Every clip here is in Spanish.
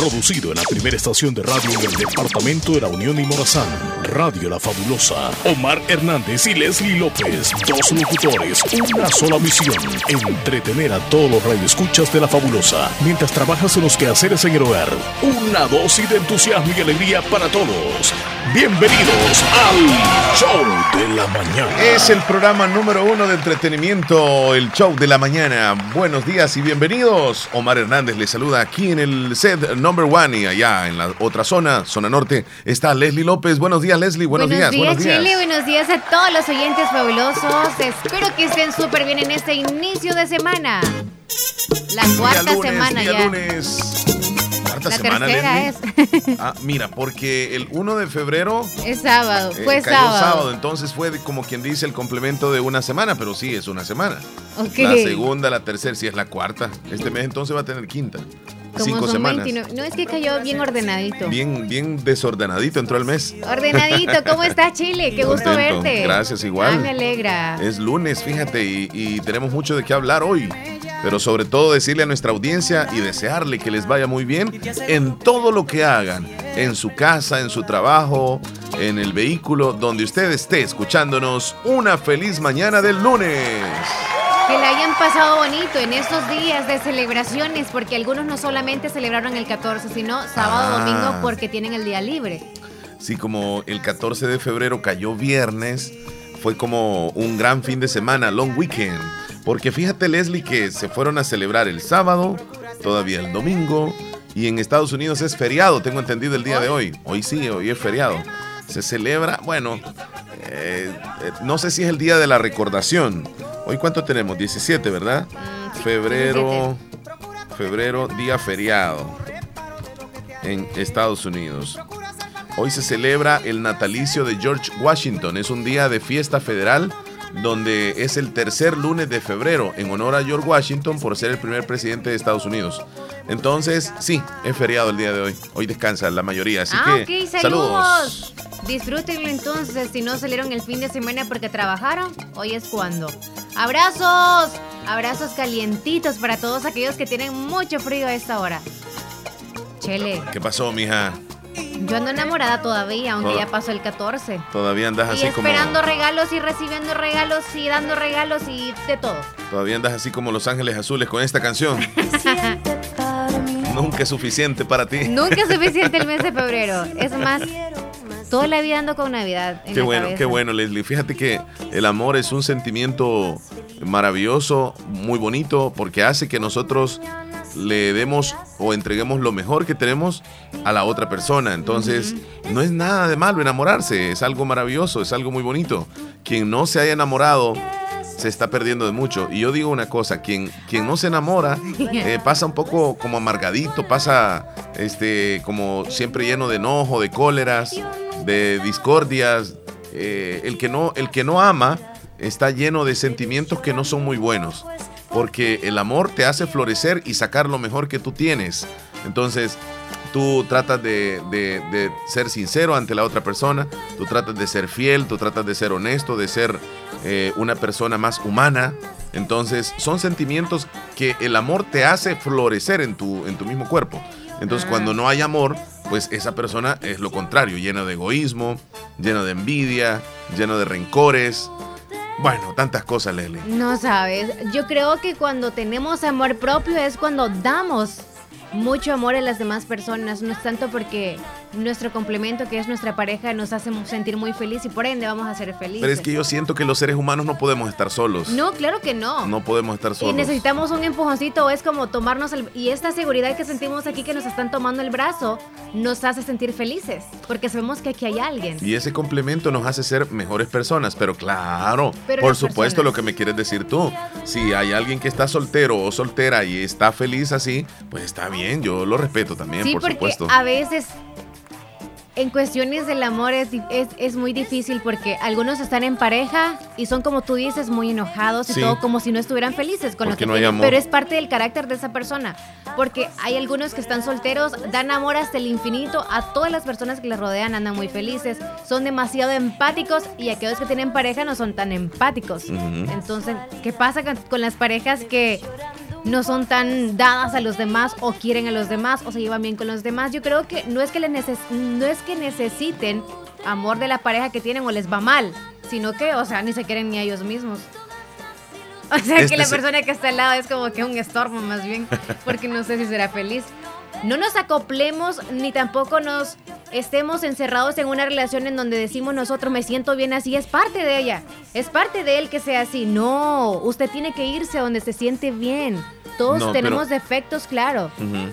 Producido en la primera estación de radio en el departamento de la Unión y Morazán. Radio La Fabulosa. Omar Hernández y Leslie López. Dos locutores. Una sola misión. Entretener a todos los radioescuchas de La Fabulosa. Mientras trabajas en los quehaceres en el hogar. Una dosis de entusiasmo y alegría para todos. Bienvenidos al Show de la Mañana. Es el programa número uno de entretenimiento, el Show de la Mañana. Buenos días y bienvenidos. Omar Hernández les saluda aquí en el set number one y allá en la otra zona, zona norte, está Leslie López. Buenos días, Leslie. Buenos, días. buenos días, Chile. Buenos días a todos los oyentes fabulosos. Espero que estén súper bien en este inicio de semana. La cuarta semana día ya. lunes. Cuarta La semana, tercera Leslie. Ah, mira, porque el 1 de febrero Es sábado. eh, Fue cayó sábado. entonces fue como quien dice el complemento de una semana, pero sí, es una semana. Ok. La segunda, la tercera, sí es la cuarta. Este mes entonces va a tener quinta. Como Cinco son semanas. 29. No es que cayó bien ordenadito. Bien, bien desordenadito entró el mes. Ordenadito, ¿cómo está Chile? Qué gusto verte. Gracias, igual. Ah, me alegra. Es lunes, fíjate, y, y tenemos mucho de qué hablar hoy. Pero sobre todo decirle a nuestra audiencia y desearle que les vaya muy bien en todo lo que hagan. En su casa, en su trabajo, en el vehículo, donde usted esté escuchándonos. Una feliz mañana del lunes. Que la hayan pasado bonito en estos días de celebraciones, porque algunos no solamente celebraron el 14, sino sábado, Ah. domingo, porque tienen el día libre. Sí, como el 14 de febrero cayó viernes, fue como un gran fin de semana, long weekend. Porque fíjate, Leslie, que se fueron a celebrar el sábado, todavía el domingo, y en Estados Unidos es feriado, tengo entendido el día de hoy. Hoy sí, hoy es feriado. Se celebra, bueno, eh, eh, no sé si es el día de la recordación. Hoy cuánto tenemos? 17, ¿verdad? Mm, Febrero, febrero, día feriado en Estados Unidos. Hoy se celebra el natalicio de George Washington. Es un día de fiesta federal donde es el tercer lunes de febrero en honor a George Washington por ser el primer presidente de Estados Unidos. Entonces, sí, es feriado el día de hoy. Hoy descansa la mayoría. Así ah, que, ok, saludos. Disfrútenlo entonces. Si no salieron el fin de semana porque trabajaron, hoy es cuando. Abrazos, abrazos calientitos para todos aquellos que tienen mucho frío a esta hora. Chele, ¿Qué pasó, mija? Yo ando enamorada todavía, aunque Toda- ya pasó el 14. Todavía andas Y así como esperando regalos y recibiendo regalos y dando regalos y de todo. todavía andas así como Los Ángeles Azules con esta canción. Nunca es suficiente para ti. Nunca es suficiente el mes de febrero. Es más, toda la vida ando con Navidad. En Qué la bueno, cabeza. qué bueno, Leslie. Fíjate que el amor es un sentimiento maravilloso, muy bonito, porque hace que nosotros le demos o entreguemos lo mejor que tenemos a la otra persona. Entonces, no es nada de malo enamorarse, es algo maravilloso, es algo muy bonito. Quien no se haya enamorado se está perdiendo de mucho. Y yo digo una cosa, quien, quien no se enamora eh, pasa un poco como amargadito, pasa este, como siempre lleno de enojo, de cóleras, de discordias. Eh, el, que no, el que no ama está lleno de sentimientos que no son muy buenos. Porque el amor te hace florecer y sacar lo mejor que tú tienes. Entonces, tú tratas de, de- de ser sincero ante la otra persona, tú tratas de ser fiel, tú tratas de ser honesto, de ser eh, una persona más humana. Entonces, son sentimientos que el amor te hace florecer en tu, en tu mismo cuerpo. Entonces, Ah. cuando no hay amor, pues esa persona es lo contrario, lleno de egoísmo, lleno de envidia, lleno de rencores. Bueno, tantas cosas, Lele. No sabes, yo creo que cuando tenemos amor propio es cuando damos mucho amor a las demás personas, no es tanto porque nuestro complemento, que es nuestra pareja, nos hace sentir muy feliz y por ende vamos a ser felices. Pero es que yo siento que los seres humanos no podemos estar solos. No, claro que no. No podemos estar Y solos. necesitamos un empujoncito, es como tomarnos el... Y esta seguridad que sentimos aquí que nos están tomando el brazo, nos hace sentir felices, porque sabemos que aquí hay alguien. Y ese complemento nos hace ser mejores personas, pero claro, Pero por supuesto personas- lo que me quieres decir tú. Si hay alguien que está soltero o soltera y está feliz así, pues está bien, yo lo respeto también, Sí, por porque supuesto. a veces en cuestiones del amor es, es, es muy difícil porque algunos están en pareja y son como tú dices, muy enojados y todo como si no estuvieran felices con lo Porque que no tienen, pero es parte del carácter de esa persona. Porque hay algunos que están solteros, dan amor hasta el infinito, a todas las personas que les rodean andan muy felices, son demasiado empáticos y aquellos que tienen pareja no son tan empáticos. Entonces, ¿qué pasa con, con las parejas que no son tan dadas a los demás o quieren a los demás o se llevan bien con los demás. Yo creo que no es que, neces no es que necesiten amor de la pareja que tienen o les va mal, sino que, o sea, ni se quieren ni a ellos mismos. O sea, que este la persona que está al lado es como que un estorbo más bien, porque no sé si será feliz. No nos acoplemos ni tampoco nos estemos encerrados en una relación en donde decimos nosotros me siento bien así, es parte de ella, es parte de él que sea así. No, usted tiene que irse donde se siente bien. Todos tenemos defectos, claro,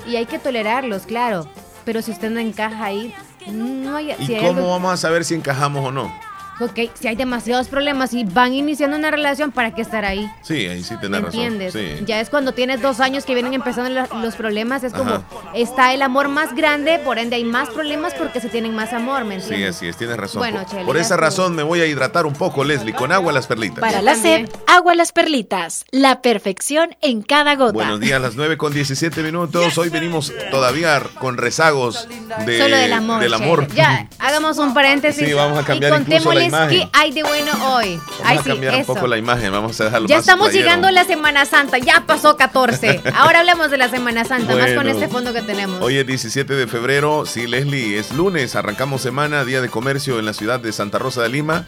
y hay que tolerarlos, claro. Pero si usted no encaja ahí, no hay... ¿Y cómo vamos a saber si encajamos o no? Ok, si hay demasiados problemas y van iniciando una relación, ¿para qué estar ahí? Sí, ahí sí tenés razón. ¿Entiendes? Ya es cuando tienes dos años que vienen empezando los, problemas, es como está el amor más grande, por ende hay más problemas porque se tienen más amor, ¿me entiendes? Sí, así es, tienes razón. Bueno, por, por esa razón me voy a hidratar un poco, Leslie, con agua las perlitas. Para la sed, agua las perlitas, la perfección en cada gota. Buenos días, las 9 con 17 minutos. Hoy venimos todavía con rezagos de, Solo del amor. Del amor. Ya, hagamos un paréntesis. Sí, vamos a cambiar incluso la ¿Qué hay de bueno hoy? Vamos a cambiar un poco la imagen, vamos a dejarlo Ya estamos llegando a la Semana Santa, ya pasó 14. Ahora hablemos de la Semana Santa, más con este fondo que tenemos. Hoy es 17 de febrero, sí, Leslie, es lunes, arrancamos semana, día de comercio en la ciudad de Santa Rosa de Lima.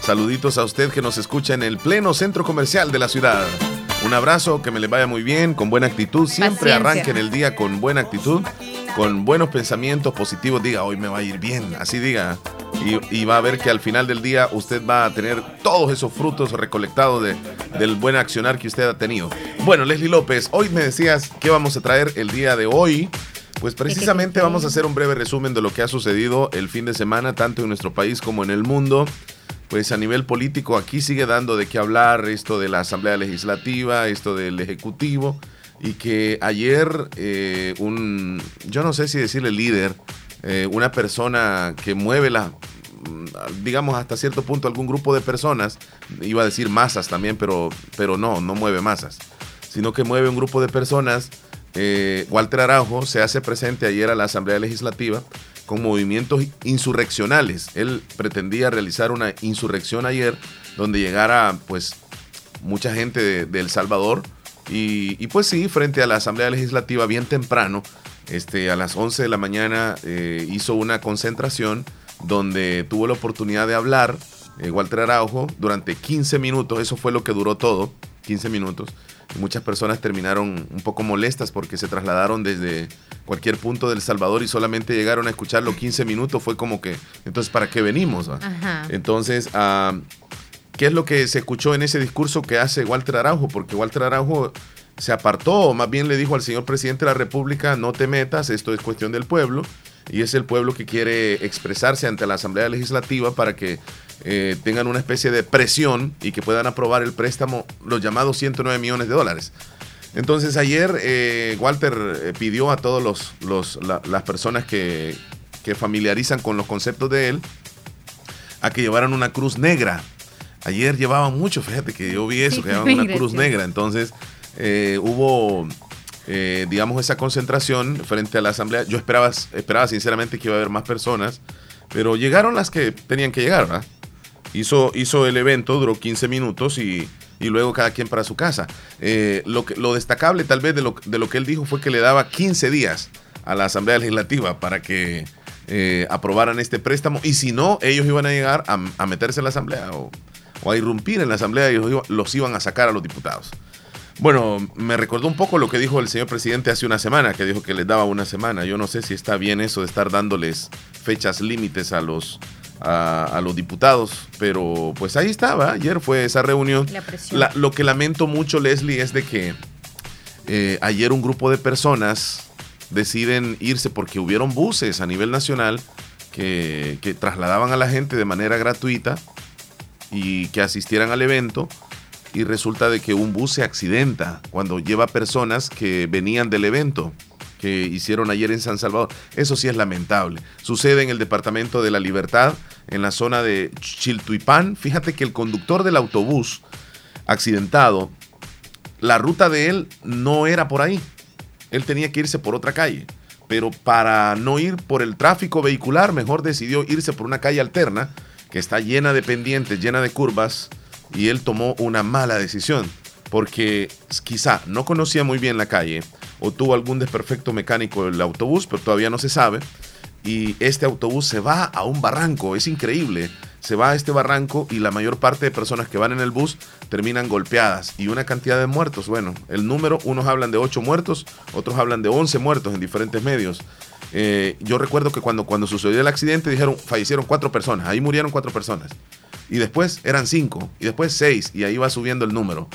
Saluditos a usted que nos escucha en el pleno centro comercial de la ciudad. Un abrazo, que me le vaya muy bien, con buena actitud. Siempre arranquen el día con buena actitud, con buenos pensamientos positivos. Diga, hoy me va a ir bien. Así diga y, va a ver que al final del día usted va a tener todos esos frutos recolectados de, del buen accionar que usted ha tenido. Bueno, Leslie López, hoy me decías que vamos a traer el día de hoy. Pues precisamente vamos a hacer un breve resumen de lo que ha sucedido el fin de semana, tanto en nuestro país como en el mundo. Pues a nivel político aquí sigue dando de qué hablar esto de la Asamblea Legislativa, esto del Ejecutivo, y que ayer eh, un, yo no sé si decirle líder, eh, una persona que mueve la, mm, digamos hasta cierto punto algún grupo de personas, iba a decir masas también, pero, pero no, no mueve masas, sino que mueve un grupo de personas. Eh, Walter Araujo se hace presente ayer a la Asamblea Legislativa con movimientos insurreccionales. Él pretendía realizar una insurrección ayer donde llegara pues mucha gente de, El Salvador y, pues sí, frente a la Asamblea Legislativa bien temprano este, a las 11 de la mañana eh, hizo una concentración donde tuvo la oportunidad de hablar eh, Walter Araujo durante 15 minutos, eso fue lo que duró todo, 15 minutos. Muchas personas terminaron un poco molestas porque se trasladaron desde cualquier punto del Salvador y solamente llegaron a escucharlo 15 minutos, fue como que, entonces, ¿para qué venimos? Entonces, ah, ¿qué es lo que se escuchó en ese discurso que hace Walter Araujo? Porque Walter Araujo se apartó, más bien le dijo al señor presidente de la República, no te metas, esto es cuestión del pueblo, y es el pueblo que quiere expresarse ante la Asamblea Legislativa para que eh, tengan una especie de presión y que puedan aprobar el préstamo, los llamados 109 millones de dólares. Entonces ayer eh, Walter eh, pidió a todas los, las personas que, que familiarizan con los conceptos de él a que llevaran una cruz negra. Ayer llevaban mucho, fíjate que yo vi eso, que llevaban una cruz negra. Entonces, eh, hubo, eh, digamos, esa concentración frente a la asamblea. Yo esperaba, esperaba sinceramente que iba a haber más personas, pero llegaron las que tenían que llegar, ¿verdad? Hizo, hizo el evento, duró 15 minutos y, luego cada quien para su casa. Eh, lo, que, lo destacable tal vez de lo, de lo que él dijo fue que le daba 15 días a la Asamblea Legislativa para que aprobaran este préstamo y si no, ellos iban a llegar a, meterse en la Asamblea o, a irrumpir en la Asamblea y los iban a sacar a los diputados. Bueno, me recordó un poco lo que dijo el señor presidente hace una semana, que dijo que les daba una semana. Yo no sé si está bien eso de estar dándoles fechas límites a los, a, los diputados, pero pues ahí estaba. Ayer fue esa reunión. lo que lamento mucho, Leslie, es de que eh, ayer un grupo de personas deciden irse porque hubieron buses a nivel nacional que, que trasladaban a la gente de manera gratuita y que asistieran al evento y resulta de que un bus se accidenta cuando lleva personas que venían del evento que hicieron ayer en San Salvador. Eso sí es lamentable. Sucede en el Departamento de la Libertad, en la zona de Chiltuipán. Fíjate que el conductor del autobús accidentado, la ruta de él no era por ahí. Él tenía que irse por otra calle. Pero para no ir por el tráfico vehicular, mejor decidió irse por una calle alterna que está llena de pendientes, llena de curvas y él tomó una mala decisión. porque quizá no conocía muy bien la calle o tuvo algún desperfecto mecánico el autobús, pero todavía no se sabe. Y este autobús se va a un barranco, es increíble. Se va a este barranco y la mayor parte de personas que van en el bus terminan golpeadas y una cantidad de muertos. Bueno, el número, unos hablan de 8 muertos, otros hablan de 11 muertos en diferentes medios. Eh, yo recuerdo que cuando, cuando sucedió el accidente dijeron, fallecieron cuatro personas, ahí murieron cuatro personas. Y después eran cinco, y después seis, y ahí va subiendo el número.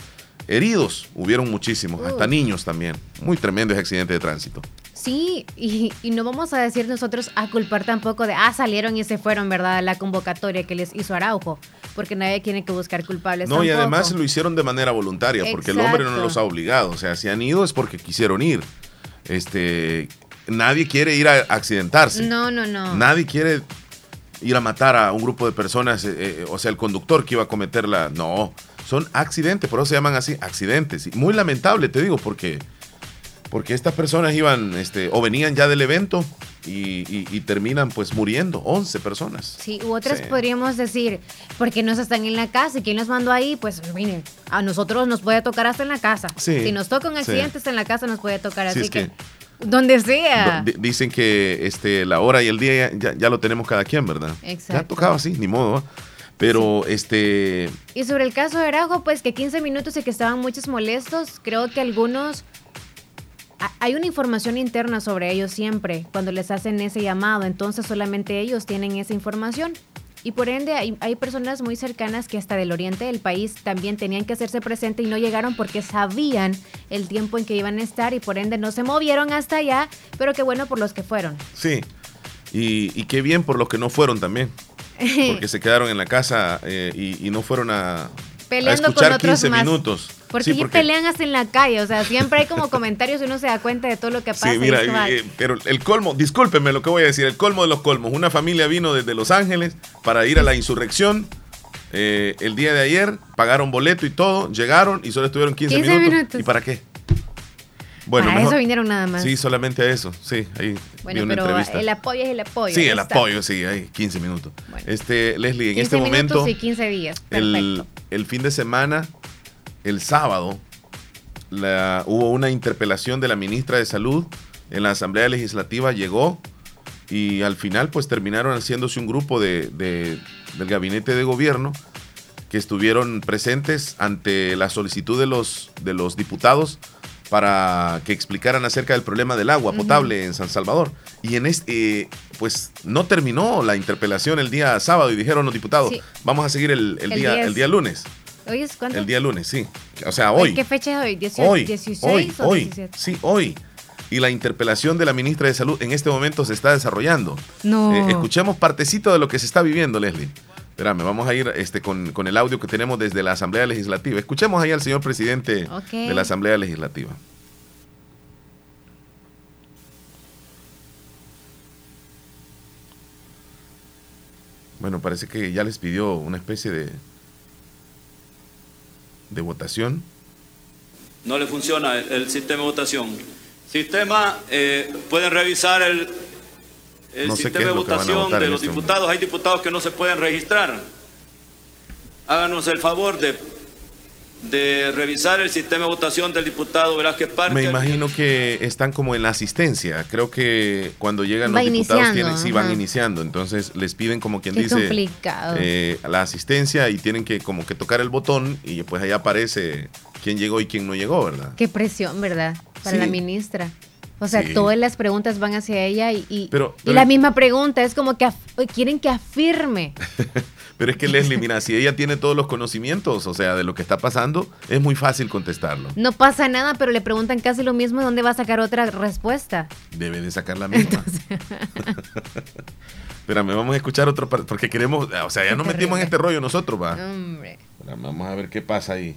Heridos hubieron muchísimos, hasta niños también. Muy tremendo ese accidente de tránsito. Sí, y, no vamos a decir nosotros a culpar tampoco de, ah, salieron y se fueron, ¿verdad? La convocatoria que les hizo Araujo, porque nadie tiene que buscar culpables. No, y además lo hicieron de manera voluntaria, porque el hombre no los ha obligado. O sea, si han ido es porque quisieron ir. Este, nadie quiere ir a accidentarse. No, no, no. Nadie quiere ir a matar a un grupo de personas, eh, eh, o sea, el conductor que iba a cometerla. No, son accidentes, por eso se llaman así, accidentes. muy lamentable, te digo, porque, porque estas personas iban, este, o venían ya del evento y, terminan pues muriendo, 11 personas. Sí, u otras podríamos decir, porque no están en la casa y quién los mandó ahí, pues miren, a nosotros nos puede tocar hasta en la casa. si nos toca un accidente en la casa nos puede tocar, así que donde sea. dicen que este, la hora y el día ya, lo tenemos cada quien, ¿verdad? Exacto. Ya tocaba así, ni modo. Pero este... Y sobre el caso de Arajo, pues que 15 minutos y que estaban muchos molestos, creo que algunos... Hay una información interna sobre ellos siempre cuando les hacen ese llamado, entonces solamente ellos tienen esa información. Y por ende hay, personas muy cercanas que hasta del oriente del país también tenían que hacerse presente y no llegaron porque sabían el tiempo en que iban a estar y por ende no se movieron hasta allá, pero qué bueno por los que fueron. Sí, y, qué bien por los que no fueron también, porque se quedaron en la casa eh, y, no fueron a, Peleando escuchar con otros 15 minutos. Porque, sí, pelean hasta en la calle, o sea, siempre hay como comentarios y uno se da cuenta de todo lo que pasa. Sí, mira, eh, pero el colmo, discúlpenme lo que voy a decir, el colmo de los colmos. Una familia vino desde Los Ángeles para ir a la insurrección eh, el día de ayer, pagaron boleto y todo, llegaron y solo estuvieron 15, minutos. ¿Y para qué? Bueno, a eso vinieron nada más. Sí, solamente a eso. Sí, ahí bueno, una pero el apoyo es el apoyo. Sí, el apoyo, sí, hay 15 minutos. Este, Leslie, en este momento. y 15 días. El, el fin de semana el sábado hubo una interpelación de la ministra de Salud en la Asamblea Legislativa, llegó y al final pues terminaron haciéndose un grupo de, del gabinete de gobierno que estuvieron presentes ante la solicitud de los, de los diputados para que explicaran acerca del problema del agua potable en San Salvador. Y en este, pues no terminó la interpelación el día sábado y dijeron los diputados, vamos a seguir el, día, el día lunes. ¿Hoy es cuándo? El día lunes, sí. O sea, hoy. ¿Qué fecha es hoy? ¿16 hoy, 16 hoy, o hoy, Sí, hoy. Y la interpelación de la ministra de Salud en este momento se está desarrollando. No. Eh, escuchemos partecito de lo que se está viviendo, Leslie. Espérame, vamos a ir este, con, el audio que tenemos desde la Asamblea Legislativa. Escuchemos ahí al señor presidente de la Asamblea Legislativa. Bueno, parece que ya les pidió una especie de, de votación? No le funciona el, sistema de votación. Sistema, eh, pueden revisar el, el sistema de votación de los este diputados. Hay diputados que no se pueden registrar. Háganos el favor de de revisar el sistema de votación del diputado Velázquez Parque. Me imagino que están como en la asistencia. Creo que cuando llegan los diputados tienen, sí van iniciando. Entonces les piden como quien dice eh, la asistencia y tienen que como que tocar el botón y pues ahí aparece quién llegó y quién no llegó, ¿verdad? Qué presión, ¿verdad? Para la ministra. O sea, todas las preguntas van hacia ella y, y, la misma pregunta es como que quieren que afirme. Pero es que Leslie, mira, si ella tiene todos los conocimientos, o sea, de lo que está pasando, es muy fácil contestarlo. No pasa nada, pero le preguntan casi lo mismo, ¿dónde va a sacar otra respuesta? Debe de sacar la misma. Espérame, vamos a escuchar otro, porque queremos, o sea, ya nos metimos en este rollo nosotros, va. Hombre. vamos a ver qué pasa ahí.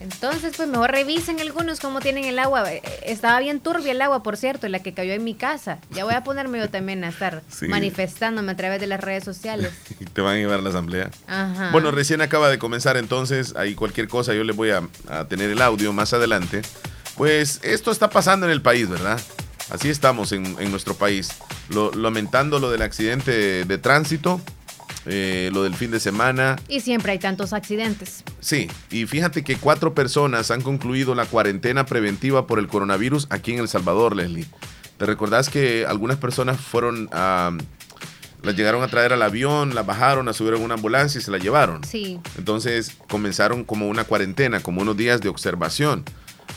Entonces, pues mejor revisen algunos cómo tienen el agua. Eh, estaba bien turbia el agua, por cierto, la que cayó en mi casa. Ya voy a ponerme yo también a estar manifestándome a través de las redes sociales. y te van a llevar a la asamblea. Ajá. Bueno, recién acaba de comenzar, entonces, ahí cualquier cosa yo les voy a, tener el audio más adelante. Pues esto está pasando en el país, ¿verdad? Así estamos en, nuestro país. lamentando lo del accidente de tránsito eh, lo del fin de semana. Y siempre hay tantos accidentes. Sí, y fíjate que cuatro personas han concluido la cuarentena preventiva por el coronavirus aquí en El Salvador, Leslie. ¿Te recordás que algunas personas fueron a... Las llegaron a traer al avión, las bajaron, las subieron a una ambulancia y se la llevaron. Sí. Entonces comenzaron como una cuarentena, como unos días de observación.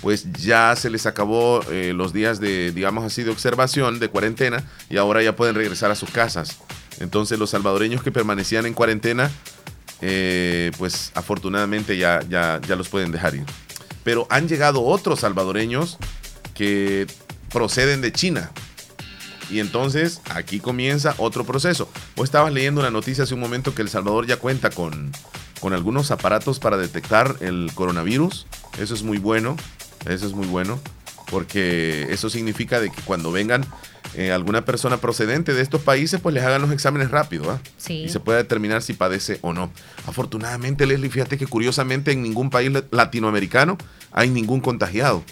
Pues ya se les acabó eh, los días de, digamos así, de observación, de cuarentena, y ahora ya pueden regresar a sus casas. Entonces los salvadoreños que permanecían en cuarentena, eh, pues afortunadamente ya, ya, ya los pueden dejar ir. Pero han llegado otros salvadoreños que proceden de China. Y entonces aquí comienza otro proceso. Vos estabas leyendo una noticia hace un momento que El Salvador ya cuenta con, con algunos aparatos para detectar el coronavirus. Eso es muy bueno. Eso es muy bueno. Porque eso significa de que cuando vengan eh, alguna persona procedente de estos países, pues les hagan los exámenes rápido. ¿ah? Sí. Y se puede determinar si padece o no. Afortunadamente, Leslie, fíjate que curiosamente en ningún país latinoamericano hay ningún contagiado.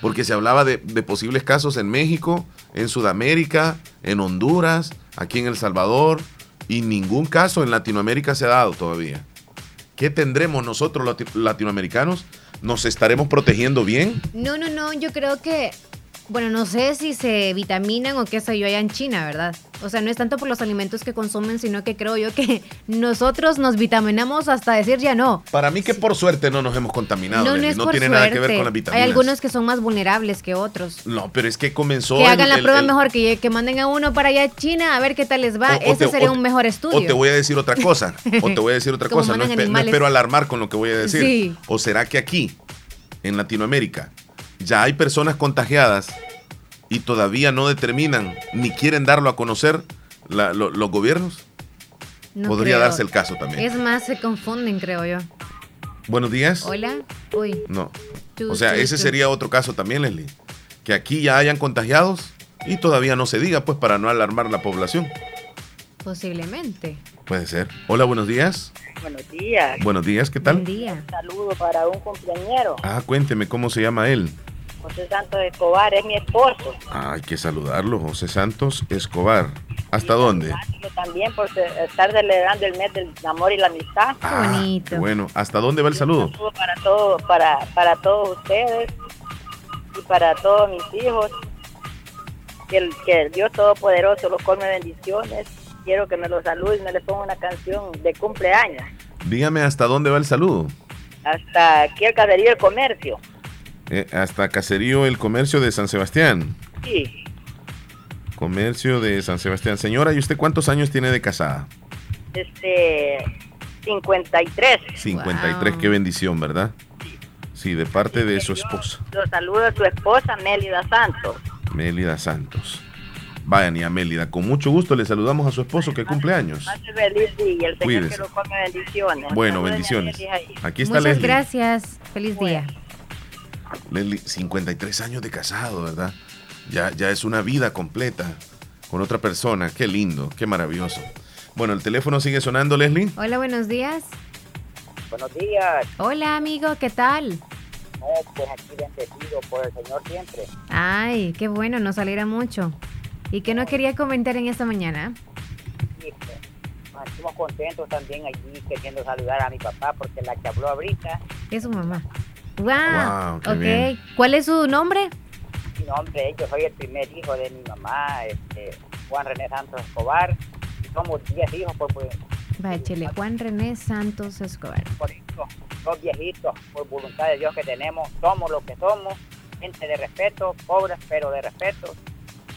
Porque se hablaba de, de posibles casos en México, en Sudamérica, en Honduras, aquí en El Salvador, y ningún caso en Latinoamérica se ha dado todavía. ¿Qué tendremos nosotros lati- latinoamericanos? ¿Nos estaremos protegiendo bien? No, no, no, yo creo que, bueno, no sé si se vitaminan o qué sé yo allá en China, ¿verdad? O sea, no es tanto por los alimentos que consumen, sino que creo yo que nosotros nos vitaminamos hasta decir ya no. Para mí que por suerte no nos hemos contaminado. no, no es no por tiene suerte. nada que ver con las vitaminas. Hay algunos que son más vulnerables que otros. No, pero es que comenzó. Que el- hagan la el- prueba el- mejor, que, que manden a uno para allá a China a ver qué tal les va. o- o Ese te- sería o- un mejor estudio. O te voy a decir otra cosa. O te voy a decir otra cosa. No, espe- no animales. espero alarmar con lo que voy a decir. Sí. ¿O será que aquí, en Latinoamérica, ya hay personas contagiadas y todavía no determinan ni quieren darlo a conocer la- lo- los gobiernos? No Podría creo. darse el caso también. Es más, se confunden, creo yo. Buenos días. Hola. Uy. No. Tú, O sea, tú, ese tú. sería otro caso también, Leslie. Que aquí ya hayan contagiados y todavía no se diga, pues, para no alarmar la población. Posiblemente. Puede ser. Hola, buenos días. Buenos días. Buenos días, ¿qué Buen tal? día. Un saludo para un cumpleañero. Ah, cuénteme cómo se llama él. José Santos Escobar es mi esposo. Ah, hay que saludarlo, José Santos Escobar. ¿Hasta dónde? También por estar celebrando el mes del amor y la amistad. Ah, bonito. bueno. ¿Hasta dónde va el saludo? Un saludo para todos, para, para todos ustedes y para todos mis hijos. Que el, que el Dios Todopoderoso los colme de bendiciones. Quiero que me los salude y me les ponga una canción de cumpleaños. Dígame hasta dónde va el saludo. Hasta aquí el caserío del comercio. Eh, hasta Caserío El Comercio de San Sebastián. Sí, Comercio de San Sebastián. Señora, ¿y usted cuántos años tiene de casada? este 53. 53, Wow. qué bendición, ¿verdad? Sí, de parte de su esposa, Los saludo a su esposa Mélida Santos. Mélida Santos. Vayan y a Mélida, con mucho gusto le saludamos a su esposo que cumple años. Hace feliz día y el Señor que lo come bendiciones. Bueno, bendiciones. Aquí está Muchas Leslie. gracias. Feliz día. Leslie, 53 años de casado, ¿verdad? Ya, ya es una vida completa con otra persona. Qué lindo, qué maravilloso. Bueno, el teléfono sigue sonando, Leslie. Hola, buenos días. Buenos días. Hola, amigo, ¿qué tal? No, pues aquí bendecido por el Señor siempre. Ay, qué bueno, nos alegra mucho. ¿Y qué no quería comentar en esta mañana? Y pues, contentos también aquí queriendo saludar a mi papá porque la que habló ahorita, Es su mamá. Wow. Ok. bien. ¿Cuál es su nombre? mi nombre, yo soy el primer hijo de mi mamá, este, Juan René Santos Escobar. Somos 10 hijos por, por, Bachele Juan René Santos Escobar. por eso, dos viejitos, por voluntad de Dios que tenemos, somos lo que somos, gente de respeto, pobres pero de respeto.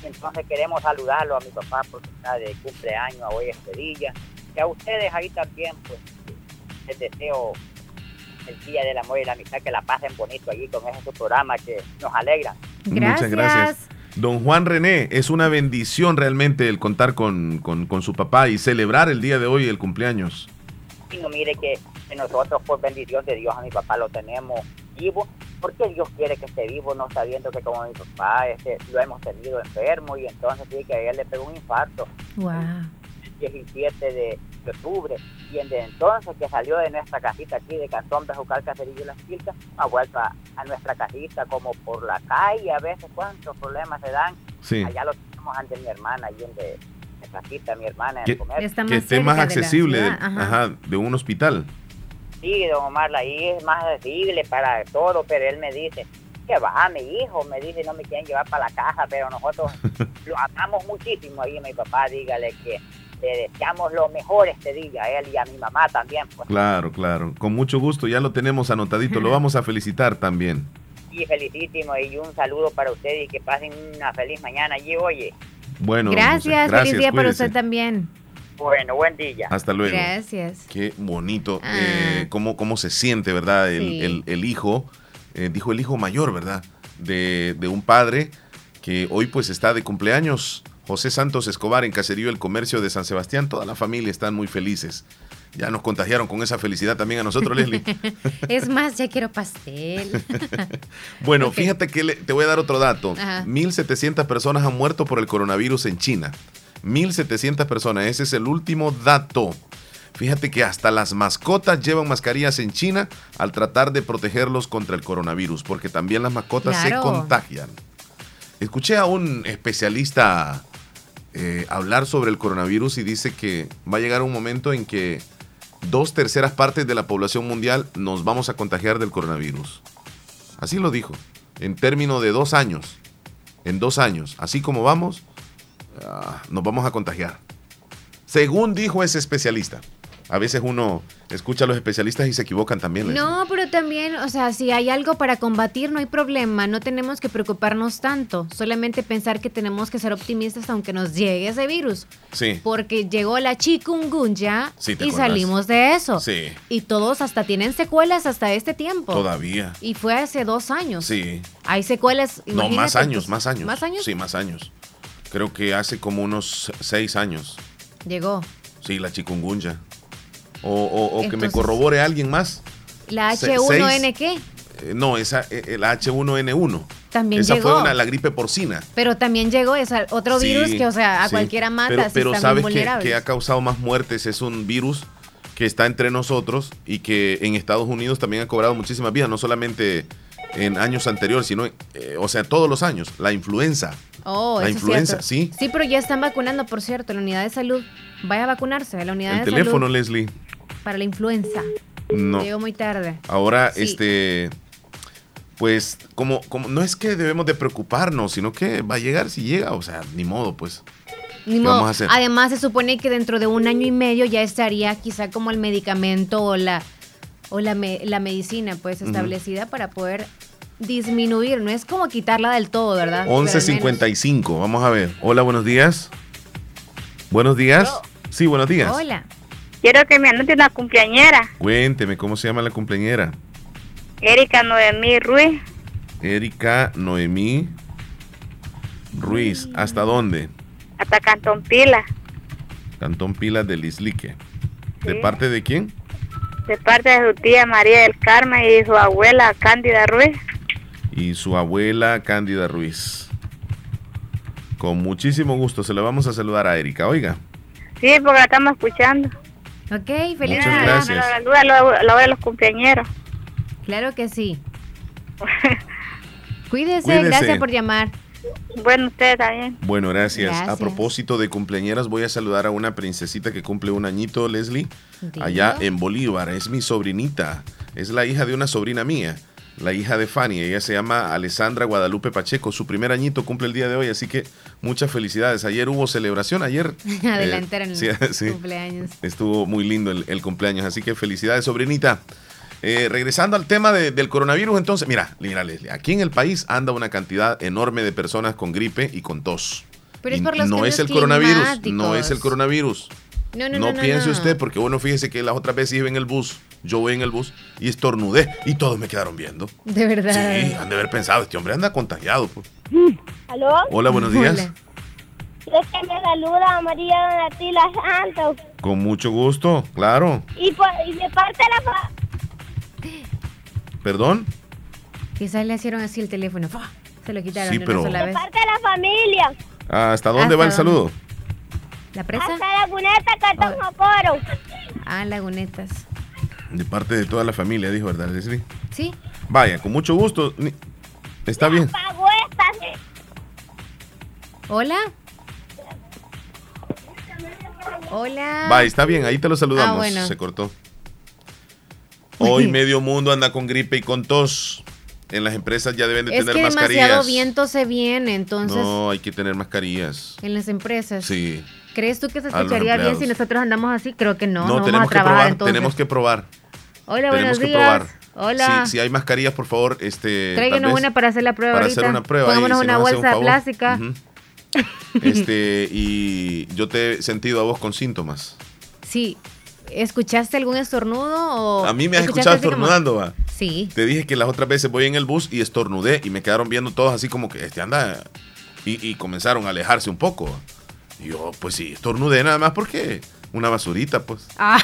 Entonces queremos saludarlo a mi papá porque está de cumpleaños, hoy es día. Y a ustedes ahí también, pues, les deseo el Día del Amor y la Amistad, que la pasen bonito allí con ese su programa que nos alegra. Gracias. Muchas gracias. Don Juan René, es una bendición realmente el contar con, con- con su papá y celebrar el día de hoy el cumpleaños. Y no mire que que nosotros, por bendición de Dios, a mi papá lo tenemos vivo, porque Dios quiere que esté vivo, no sabiendo que como mi papá este, lo hemos tenido enfermo y entonces sí que a él le pegó un infarto Wow. El 17 de, de octubre y desde entonces que salió de nuestra casita aquí de Cantón Bejucal, Cacerillo y Las Quiltas, ha vuelto a, a nuestra casita como por la calle, a veces cuántos problemas se dan Sí. allá lo tenemos ante mi hermana, allí en de, casita mi hermana en que, el comercio. que esté más accesible de, ajá. de un hospital. Sí, don Omar, ahí es más accesible para todo, pero él me dice, que va, mi hijo, me dice, no me quieren llevar para la casa, pero nosotros lo amamos muchísimo ahí, mi papá, dígale que deseamos lo mejor este día a él y a mi mamá también. Pues. Claro, claro, con mucho gusto, ya lo tenemos anotadito, lo vamos a felicitar también. Sí, felicísimo y un saludo para usted y que pasen una feliz mañana allí, oye. Bueno, gracias, feliz día para usted también. Bueno, buen día. Hasta luego. Gracias. Qué bonito, ah. eh, cómo, cómo se siente, ¿verdad? El, el, hijo, eh, dijo el hijo mayor, ¿verdad? De, de un padre que hoy pues está de cumpleaños José Santos Escobar en Caserío El Comercio de San Sebastián. Toda la familia están muy felices. Ya nos contagiaron con esa felicidad también a nosotros, Leslie. es más, ya quiero pastel. bueno, fíjate que te voy a dar otro dato. 1.700 personas han muerto por el coronavirus en China. 1.700 personas, ese es el último dato. Fíjate que hasta las mascotas llevan mascarillas en China al tratar de protegerlos contra el coronavirus, porque también las mascotas se contagian. Escuché a un especialista eh, hablar sobre el coronavirus y dice que va a llegar un momento en que dos terceras partes de la población mundial nos vamos a contagiar del coronavirus. Así lo dijo, en términos de dos años. En dos años, así como vamos, ah, nos vamos a contagiar. Según dijo ese especialista a veces uno escucha a los especialistas y se equivocan también. No, pero también, o sea, si hay algo para combatir, no hay problema. No tenemos que preocuparnos tanto. Solamente pensar que tenemos que ser optimistas aunque nos llegue ese virus. Sí. Porque llegó la chikungunya y salimos de eso. Sí. Y todos hasta tienen secuelas hasta este tiempo. Todavía. Y fue hace dos años. Sí. Hay secuelas. No, más años, más años. ¿Más años? Sí, más años. Creo que hace como unos seis años. Llegó. Sí, la chikungunya o, que me corrobore alguien más. ¿La H1N qué? Eh, no, esa, eh, eh, la H1N1. También esa fue una, la gripe porcina. Pero también llegó esa, otro virus que, o sea, a cualquiera mata. Pero, pero sabes que, que, ha causado más muertes. Es un virus que está entre nosotros y que en Estados Unidos también ha cobrado muchísimas vidas, no solamente en años anteriores, sino, o sea, todos los años. La influenza. Oh, la influenza, sí. Sí, pero ya están vacunando, por cierto, la unidad de salud. Vaya a vacunarse, la unidad El teléfono, Leslie para la influenza. No. Llegó muy tarde. Ahora, este, pues, como, como, no es que debemos de preocuparnos, sino que va a llegar si llega, o sea, ni modo, pues. Ni modo. Vamos a hacer? Además, se supone que dentro de un año y medio ya estaría quizá como el medicamento o la, o la, la medicina, pues, establecida para poder disminuir. No es como quitarla del todo, ¿verdad? 11.55, vamos a ver. Hola, buenos días. Buenos días. Sí, buenos días. Hola. Quiero que me anote una cumpleañera. Cuénteme, ¿cómo se llama la cumpleañera? Erika Noemí Ruiz. Erika Noemí Ruiz. ¿Hasta dónde? Hasta Cantón Pila. Cantón Pila del Islique. ¿De parte de quién? De parte de su tía María del Carmen y su abuela Cándida Ruiz. Y su abuela Cándida Ruiz. Con muchísimo gusto se le vamos a saludar a Erika. Oiga. Sí, porque la estamos escuchando. Ok, feliz Muchas gracias. La, la, la, de los cumpleañeros. Claro que sí. Cuídese, gracias por llamar. Bueno, usted también. Bueno, gracias. A propósito de cumpleañeras, voy a saludar a una princesita que cumple un añito, Leslie, allá en Bolívar. Es mi sobrinita. Es la hija de una sobrina mía la hija de Fanny. Ella se llama Alessandra Guadalupe Pacheco. Su primer añito cumple el día de hoy, así que muchas felicidades. Ayer hubo celebración, ayer. Adelante en el cumpleaños. Estuvo muy lindo el, cumpleaños, así que felicidades, sobrinita. Eh, regresando al tema del coronavirus, entonces, mira, mira, Leslie, aquí en el país anda una cantidad enorme de personas con gripe y con tos. Pero es por los no es el coronavirus, no es el coronavirus. No, no, no, no piense usted, porque bueno, fíjese que las otras veces iba en el bus, yo voy en el bus y estornudé y todos me quedaron viendo. De verdad. Sí, han de haber pensado, este hombre anda contagiado. Pues. ¿Aló? Hola, buenos días. Es que me saluda María Donatila Santos. Con mucho gusto, claro. Y, de parte de la... ¿Perdón? Quizás le hicieron así el teléfono. Se lo quitaron sí, pero... De parte de la familia. ¿Hasta dónde va el saludo? ¿La presa? Hasta Laguneta, Cartón Jocoro. Ah, Lagunetas. De parte de toda la familia, dijo, ¿verdad, Leslie? Sí. Vaya, con mucho gusto. Está bien. Hola. Hola. Va, está bien, ahí te lo saludamos. Ah, se cortó. Hoy medio mundo anda con gripe y con tos. En las empresas ya deben de tener mascarillas. Es que demasiado viento se viene, entonces. No, hay que tener mascarillas. En las empresas. Sí. ¿Crees tú que se escucharía bien si nosotros andamos así? Creo que no. No, tenemos que probar. Tenemos que probar. Hola, buenos días. Hola. Si, hay mascarillas, por favor, este. Tráiganos una para hacer la prueba. Para hacer una prueba. Pongámonos una bolsa plástica. Este, y yo te he sentido a vos con síntomas. Sí. ¿Escuchaste algún estornudo o.? A mí me has escuchado estornudando, va. Sí. Te dije que las otras veces voy en el bus y estornudé y me quedaron viendo todos así como que este anda. Y, y comenzaron a alejarse un poco. Y yo, pues sí, estornudé nada más porque una basurita, pues. Ah.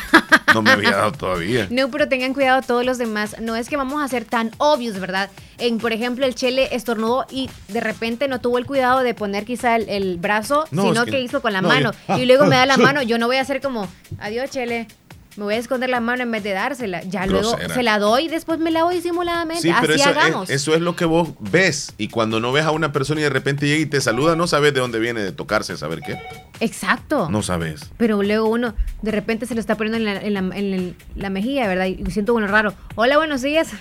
No me había dado todavía. No, pero tengan cuidado todos los demás. No es que vamos a ser tan obvios, ¿verdad? En, por ejemplo, el Chele estornudó y de repente no tuvo el cuidado de poner quizá el, brazo, sino que, hizo con la mano. y luego me da la mano. Yo no voy a hacer como, adiós, Chele me voy a esconder la mano en vez de dársela. Ya luego se la doy y después me la doy disimuladamente. Así eso hagamos. Es, eso es lo que vos ves. Y cuando no ves a una persona y de repente llega y te saluda, no sabes de dónde viene de tocarse, saber qué. Exacto. No sabes. Pero luego uno de repente se lo está poniendo en la, mejilla, ¿verdad? Y siento uno raro. Hola, buenos días.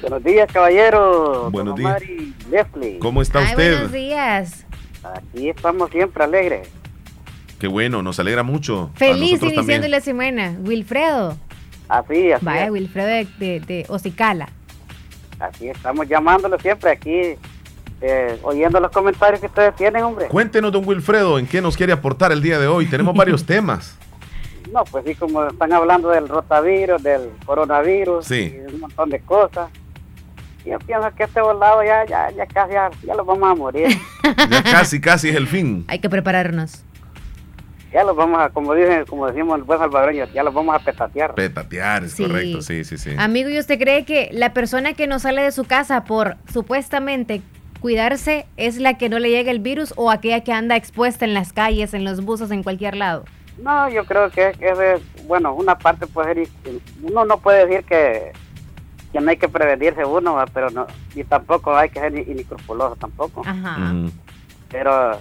Buenos días, caballero. Buenos días. ¿Cómo está usted? Buenos días. Aquí estamos siempre alegres. Qué bueno, nos alegra mucho. Feliz iniciando la semana. Wilfredo. Así, así. Vaya, Wilfredo de, de, de, Ocicala. Así estamos llamándolo siempre aquí, eh, oyendo los comentarios que ustedes tienen, hombre. Cuéntenos, don Wilfredo, ¿en qué nos quiere aportar el día de hoy? Tenemos varios temas. No, pues sí, como están hablando del rotavirus, del coronavirus, y un montón de cosas. Yo pienso que este volado ya, ya, ya casi, ya, ya lo vamos a morir. ya casi, casi es el fin. Hay que prepararnos ya los vamos a, como dicen, como decimos el buen salvadoreño, ya los vamos a petatear. Petatear, es correcto, sí, sí, sí. Amigo, ¿y usted cree que la persona que no sale de su casa por supuestamente cuidarse es la que no le llega el virus o aquella que anda expuesta en las calles, en los buses, en cualquier lado? No, yo creo que es, bueno, una parte puede ser, uno no puede decir que, que no hay que prevenirse uno, pero no, y tampoco hay que ser inescrupuloso tampoco. Ajá. Pero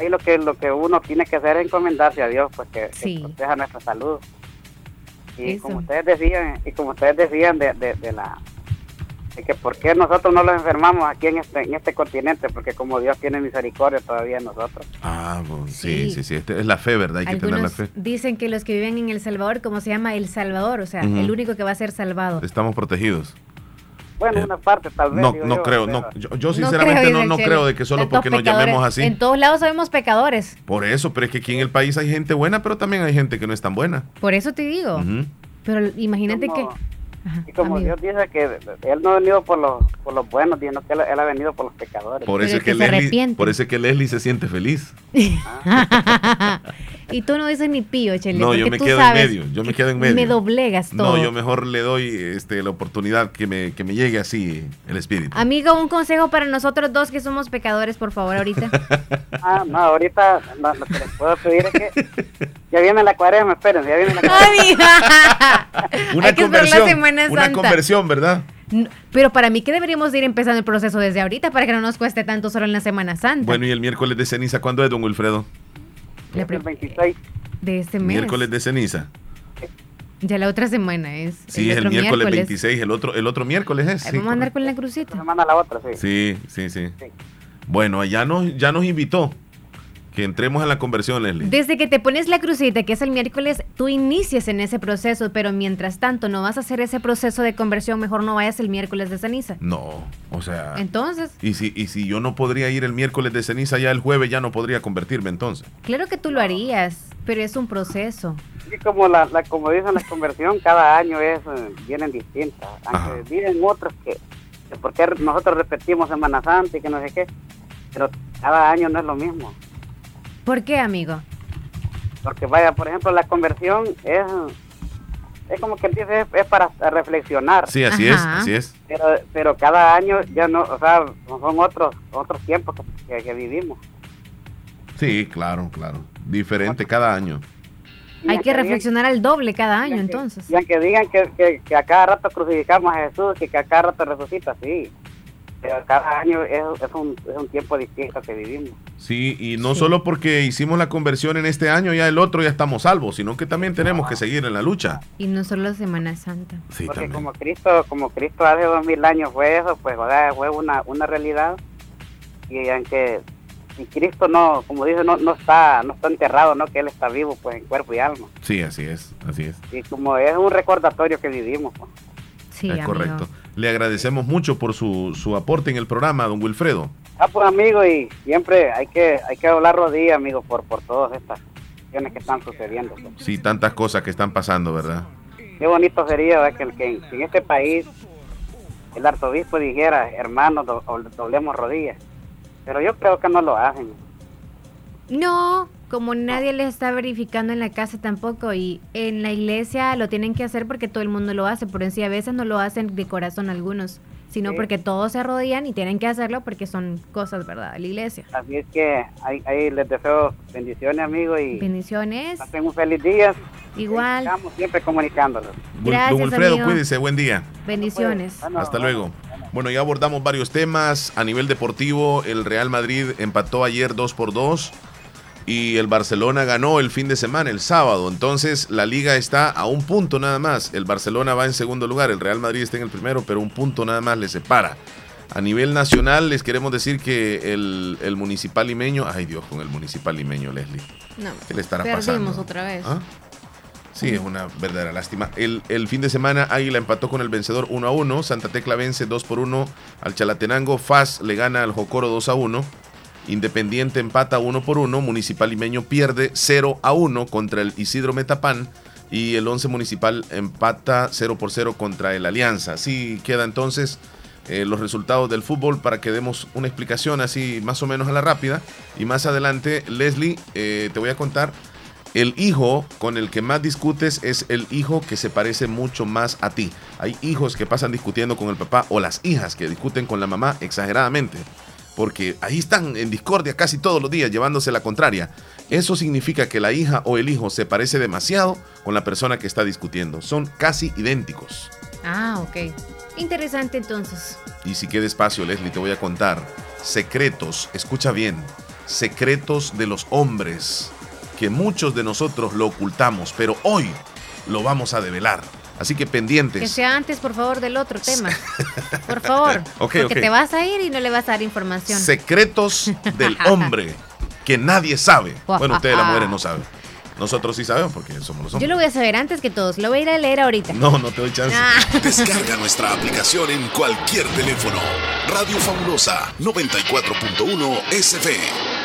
ahí lo que lo que uno tiene que hacer es encomendarse a Dios, pues que, proteja nuestra salud. Y como ustedes decían, y como ustedes decían de, de, la de que por qué nosotros no los enfermamos aquí en este en este continente, porque como Dios tiene misericordia todavía en nosotros. Ah, sí, sí, sí, este es la fe, ¿verdad? Hay que tener la fe. Dicen que los que viven en El Salvador, como se llama El Salvador, o sea, el único que va a ser salvado. Estamos protegidos. Bueno, eh, una parte tal vez. No, no creo, no, yo, sinceramente no, no, creo de que solo porque nos llamemos así. En todos lados sabemos pecadores. Por eso, pero es que aquí en el país hay gente buena, pero también hay gente que no es tan buena. Por eso te digo. Pero imagínate que... y como Dios dice que Él no ha venido por los, por los buenos, sino que él, ha venido por los pecadores. Por eso, que, Leslie, por eso que Leslie se siente feliz. Y tú no dices ni pío, Chele. No, yo me quedo en medio. Yo me quedo en medio. Me doblegas todo. No, yo mejor le doy este, la oportunidad que me, que me llegue así el espíritu. Amigo, un consejo para nosotros dos que somos pecadores, por favor, ahorita. ah, no, ahorita lo que les puedo pedir es que ya viene la cuaresma, esperen, ya viene la cuaresma. una conversión, una conversión, ¿verdad? pero para mí que deberíamos ir empezando el proceso desde ahorita para que no nos cueste tanto solo en la Semana Santa. Bueno, ¿y el miércoles de ceniza cuándo es, don Wilfredo? El 26 de este mes. Miércoles de ceniza. Ya la otra semana es. Sí, el es el miércoles, 26, el otro, el otro miércoles es. vamos a andar con la crucita. semana la otra, sí. Sí, sí, sí. Bueno, ya nos, ya nos invitó que entremos en la conversión, Leslie. Desde que te pones la crucita, que es el miércoles, tú inicias en ese proceso, pero mientras tanto no vas a hacer ese proceso de conversión, mejor no vayas el miércoles de ceniza. No, o sea. Entonces. Y si, y si yo no podría ir el miércoles de ceniza, ya el jueves ya no podría convertirme entonces. Claro que tú lo harías, pero es un proceso. Y como la, como dicen la conversión, cada año es eh, vienen distintas. Aunque vienen otros que, que porque nosotros repetimos Semana Santa y que no sé qué, pero cada año no es lo mismo. ¿Por qué, amigo? Porque vaya, por ejemplo, la conversión es es como que dice es, para reflexionar. Sí, así es, así es. Pero, pero cada año ya no, o sea, son otros otros tiempos que, vivimos. Sí, claro, claro. Diferente cada año. Hay que reflexionar al doble cada año, entonces. Y aunque digan que, que, a cada rato crucificamos a Jesús, que, que a cada rato resucita, sí. Cada año es, un, es, un, tiempo distinto que vivimos. Sí, y no solo porque hicimos la conversión en este año, ya el otro ya estamos salvos, sino que también tenemos que seguir en la lucha. Y no solo Semana Santa. Sí, porque como Cristo, como Cristo hace dos mil años fue eso, pues fue una, una realidad. Y aunque y Cristo no, como dice, no, no está no está enterrado, no que Él está vivo pues en cuerpo y alma. Sí, así es, así es. Y como es un recordatorio que vivimos. Pues. Sí, es correcto. Le agradecemos mucho por su, su aporte en el programa, don Wilfredo. Ah, pues amigo, y siempre hay que hay que hablar rodillas, amigo, por, por todas estas cuestiones que están sucediendo. Pues. Sí, tantas cosas que están pasando, ¿verdad? Qué bonito sería que, que, en este país el arzobispo dijera, hermanos, doblemos rodillas. Pero yo creo que no lo hacen. No, como nadie les está verificando en la casa tampoco y en la iglesia lo tienen que hacer porque todo el mundo lo hace, por en sí a veces no lo hacen de corazón algunos, sino porque todos se arrodillan y tienen que hacerlo porque son cosas, ¿verdad? De la iglesia. Así es que ahí, les deseo bendiciones, amigos, y bendiciones. Pasen un feliz día. Igual. Estamos siempre comunicándolos. Gracias, Wilfredo, cuídese, buen día. Bendiciones. Hasta luego. Bueno, ya abordamos varios temas. A nivel deportivo, el Real Madrid empató ayer 2 por 2 y el Barcelona ganó el fin de semana, el sábado. Entonces la liga está a un punto nada más. El Barcelona va en segundo lugar, el Real Madrid está en el primero, pero un punto nada más le separa. A nivel nacional les queremos decir que el, municipal limeño, ay Dios con el municipal limeño, Leslie. No, ¿Qué le estará perdimos otra vez. ¿Ah? Sí, es una verdadera lástima. El, fin de semana Águila empató con el vencedor 1 a 1. Santa Tecla vence 2 por 1 al Chalatenango. Faz le gana al Jocoro 2 a 1. Independiente empata 1 por 1. Municipal Limeño pierde 0 a 1 contra el Isidro Metapán. Y el 11 Municipal empata 0 por 0 contra el Alianza. Así queda entonces eh, los resultados del fútbol para que demos una explicación así más o menos a la rápida. Y más adelante, Leslie, eh, te voy a contar el hijo con el que más discutes es el hijo que se parece mucho más a ti. Hay hijos que pasan discutiendo con el papá o las hijas que discuten con la mamá exageradamente. Porque ahí están en discordia casi todos los días llevándose la contraria. Eso significa que la hija o el hijo se parece demasiado con la persona que está discutiendo. Son casi idénticos. Ah, ok. Interesante entonces. Y si queda espacio, Leslie, te voy a contar secretos, escucha bien, secretos de los hombres que muchos de nosotros lo ocultamos, pero hoy lo vamos a develar. Así que pendientes. Que sea antes, por favor, del otro tema. Por favor. porque te vas a ir y no le vas a dar información. Secretos del hombre que nadie sabe. Bueno, ustedes las mujeres no saben. Nosotros sí sabemos porque somos los hombres. Yo lo voy a saber antes que todos. Lo voy a ir a leer ahorita. No, no te doy chance. Ah. Descarga nuestra aplicación en cualquier teléfono. Radio Fabulosa 94.1 SF